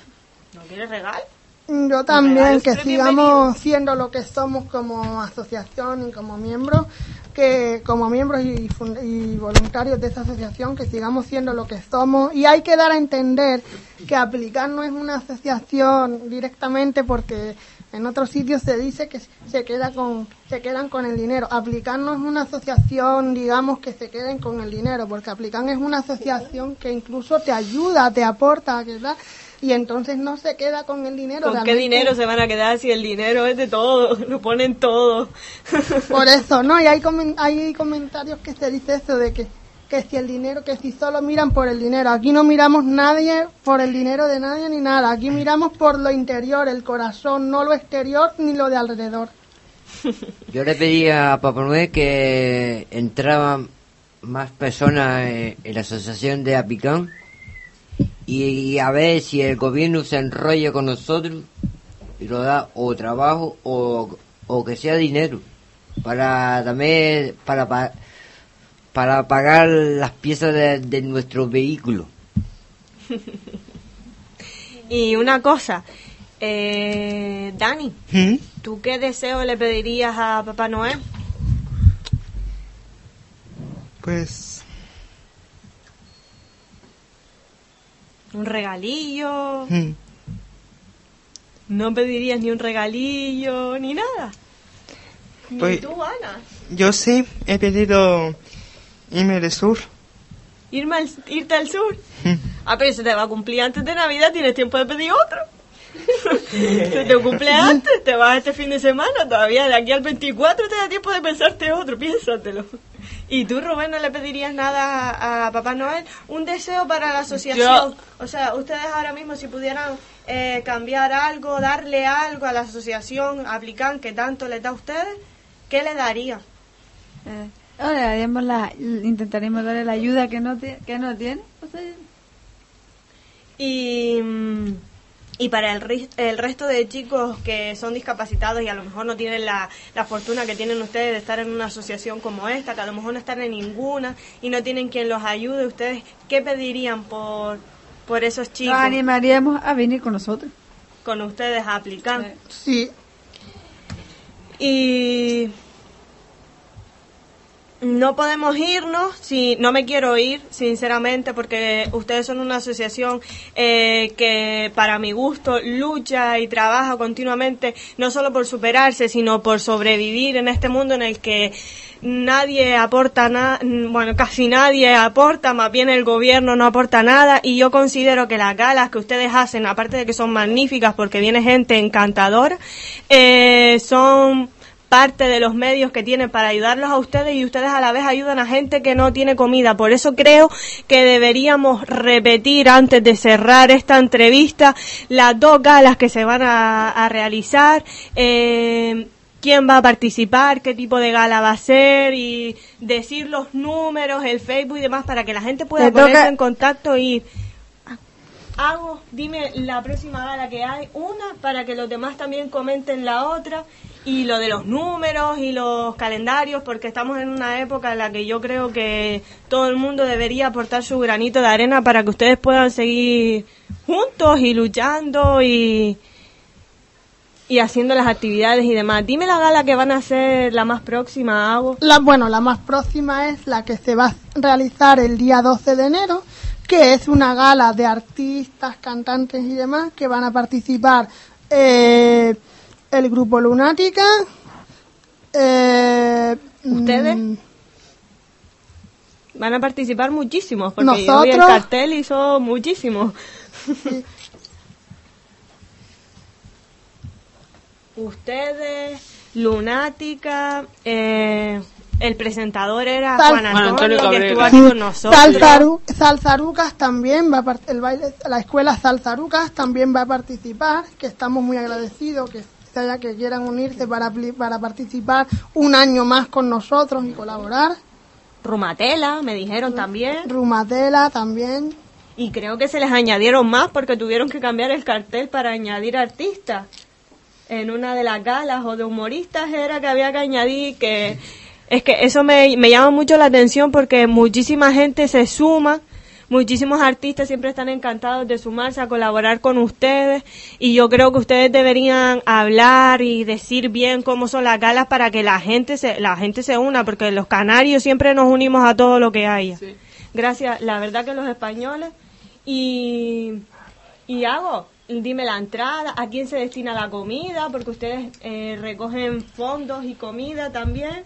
¿No quieres regalo? Yo también, que sigamos siendo lo que somos como asociación y como miembros, que como miembros y, y voluntarios de esa asociación, que sigamos siendo lo que somos. Y hay que dar a entender que aplicar no es una asociación directamente porque en otros sitios se dice que se queda con se quedan con el dinero. Aplicar no es una asociación, digamos, que se queden con el dinero, porque Aplican es una asociación que incluso te ayuda, te aporta, ¿verdad? Y entonces no se queda con el dinero. ¿Con qué dinero se van a quedar si el dinero es de todo? Lo ponen todo. Por eso, ¿no? Y hay, comen- hay comentarios que se dice eso de que, que si el dinero, que si solo miran por el dinero. Aquí no miramos nadie por el dinero de nadie ni nada. Aquí miramos por lo interior, el corazón, no lo exterior ni lo de alrededor. Yo le pedí a Papá Noel que entraban más personas en, en la asociación de Apicán y, a ver si el gobierno se enrolla con nosotros y nos da o trabajo o, o que sea dinero para también para pa- para pagar las piezas de, de nuestro vehículo. Y una cosa, eh, Dani, ¿Mm? ¿tú qué deseo le pedirías a Papá Noel? Pues ¿Un regalillo? mm, ¿No pedirías ni un regalillo ni nada? Ni Pues- tú, Ana. yo sí he pedido irme del sur. Irme al- irte al sur. Mm. Ah, pero se te va a cumplir antes de Navidad, tienes tiempo de pedir otro. se te cumple antes, te vas este fin de semana, todavía de aquí al 24 te da tiempo de pensarte otro, piénsatelo. ¿Y tú, Rubén, no le pedirías nada a, a Papá Noel? Un deseo para la asociación. O sea, ustedes ahora mismo si pudieran eh, cambiar algo, darle algo a la asociación, aplican que tanto les da a ustedes, ¿qué le darían? Eh, Ahora haremos la, intentaremos darle la ayuda que no, que no tiene. O sea, Y, mm, y para el, resto de chicos que son discapacitados y a lo mejor no tienen la, la fortuna que tienen ustedes de estar en una asociación como esta, que a lo mejor no están en ninguna y no tienen quien los ayude, ¿ustedes qué pedirían por, por esos los chicos animaríamos a venir con nosotros. con ustedes a aplicar? Sí, Y no podemos irnos, si no me quiero ir, sinceramente, porque ustedes son una asociación eh, que para mi gusto lucha y trabaja continuamente, no solo por superarse, sino por sobrevivir en este mundo en el que nadie aporta nada, bueno, casi nadie aporta, más bien el gobierno no aporta nada y yo considero que las galas que ustedes hacen, aparte de que son magníficas porque viene gente encantadora, eh, son parte de los medios que tienen para ayudarlos a ustedes y ustedes a la vez ayudan a gente que no tiene comida. Por eso creo que deberíamos repetir antes de cerrar esta entrevista las dos galas que se van a, a realizar. eh, quién va a participar, qué tipo de gala va a ser y decir los números, el Facebook y demás para que la gente pueda ponerse en contacto y. Hago, dime la próxima gala que hay, una para que los demás también comenten la otra y lo de los números y los calendarios porque estamos en una época en la que yo creo que todo el mundo debería aportar su granito de arena para que ustedes puedan seguir juntos y luchando y, y haciendo las actividades y demás. Dime la gala que van a hacer la más próxima, Hago. La, bueno, la más próxima es la que se va a realizar el día 12 de enero, que es una gala de artistas, cantantes y demás que van a participar eh, el grupo Lunática. eh, ¿Ustedes? mm, Van a participar muchísimos porque yo vi el cartel y son muchísimos. Ustedes, Lunática, eh, el presentador era Sal- Juan Antonio, Juan Antonio que Cabrera. estuvo aquí con nosotros. Salzaru- Salzarucas también va a el baile, la escuela Salzarucas también va a participar, que estamos muy agradecidos que se haya que quieran unirse para, pli- para participar un año más con nosotros y colaborar. Rumatela, me dijeron también. Rumatela también. Y creo que se les añadieron más porque tuvieron que cambiar el cartel para añadir artistas. En una de las galas o de humoristas era que había que añadir que... Es que eso me, me llama mucho la atención porque muchísima gente se suma, muchísimos artistas siempre están encantados de sumarse a colaborar con ustedes y yo creo que ustedes deberían hablar y decir bien cómo son las galas para que la gente se, la gente se una porque los canarios siempre nos unimos a todo lo que haya. Sí. Gracias, la verdad que los españoles y, y hago, dime la entrada, a quién se destina la comida, porque ustedes eh, recogen fondos y comida también.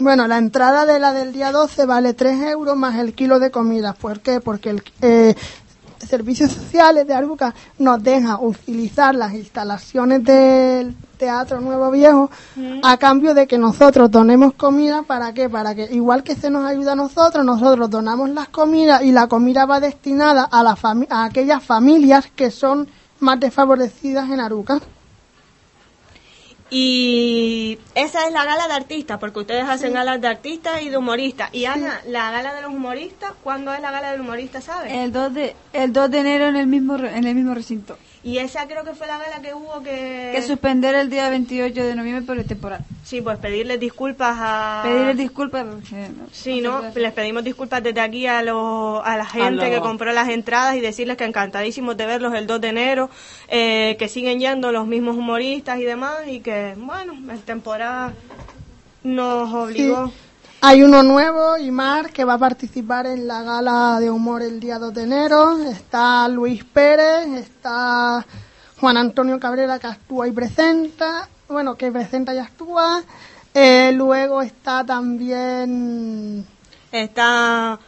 Bueno, la entrada de la del día 12 vale 3 euros más el kilo de comida. ¿Por qué? Porque el eh, Servicios Sociales de Aruca nos deja utilizar las instalaciones del Teatro Nuevo Viejo a cambio de que nosotros donemos comida. ¿Para qué? Para que, igual que se nos ayuda a nosotros, nosotros donamos las comidas y la comida va destinada a, la a aquellas familias que son más desfavorecidas en Aruca. Y esa es la gala de artistas, porque ustedes hacen galas de artistas y de humoristas. Y Ana, la gala de los humoristas, ¿cuándo es la gala del humorista, sabes? El 2 de, el 2 de enero en el mismo, re- en el mismo recinto. Y esa creo que fue la gala que hubo que... Que suspender el día 28 de noviembre por el temporal. Sí, pues pedirles disculpas a... Pedirles disculpas porque no- Sí, no Les pedimos disculpas desde aquí a, los- a la gente los- que compró las entradas y decirles que encantadísimos de verlos el 2 de enero, eh, que siguen yendo los mismos humoristas y demás y que, bueno, la temporada nos obligó. Sí. Hay uno nuevo, Imar, que va a participar en la gala de humor el día 2 de enero. Está Luis Pérez, está Juan Antonio Cabrera, que actúa y presenta. Bueno, que presenta y actúa. Eh, luego está también... Está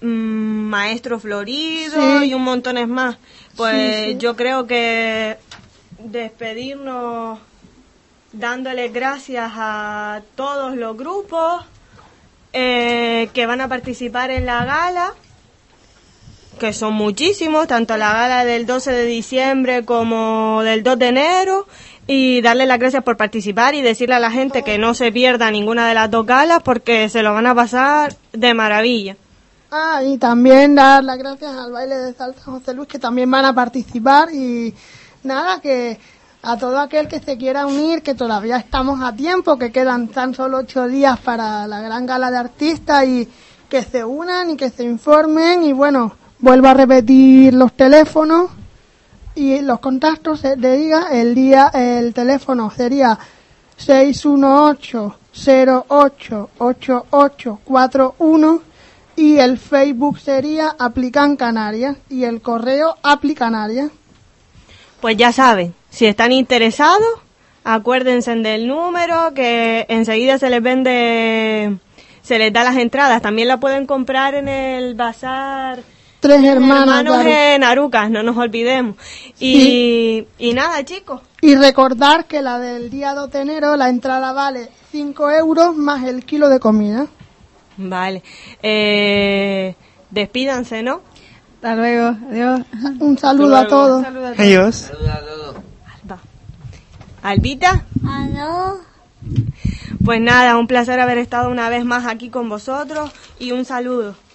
mm, Maestro Florido Sí. y un montones más. Pues Sí, sí. yo creo que despedirnos dándoles gracias a todos los grupos eh, que van a participar en la gala que son muchísimos, tanto la gala del 12 de diciembre como del 2 de enero, y darle las gracias por participar y decirle a la gente que no se pierda ninguna de las dos galas porque se lo van a pasar de maravilla. Ah, y también dar las gracias al baile de salsa José Luis que también van a participar y nada, que a todo aquel que se quiera unir, que todavía estamos a tiempo, que quedan tan solo ocho días para la gran gala de artistas y que se unan y que se informen y bueno, vuelvo a repetir los teléfonos y los contactos se te diga el día el teléfono sería 618 08 8841 y el Facebook sería Aplican Canarias y el correo Aplicanaria. Pues ya saben, si están interesados, acuérdense del número que enseguida se les vende, se les da las entradas. También la pueden comprar en el bazar Tres hermanas. hermanos en Arucas, no nos olvidemos. Y, y nada, chicos, Y recordar que la del día 2 de enero la entrada vale 5 euros más el kilo de comida. vale. Eh, despídanse, ¿no? Hasta luego. Adiós. Un saludo a todos. Adiós. Saludos a todos. Albita, ¿Aló? pues nada, un placer haber estado una vez más aquí con vosotros y un saludo.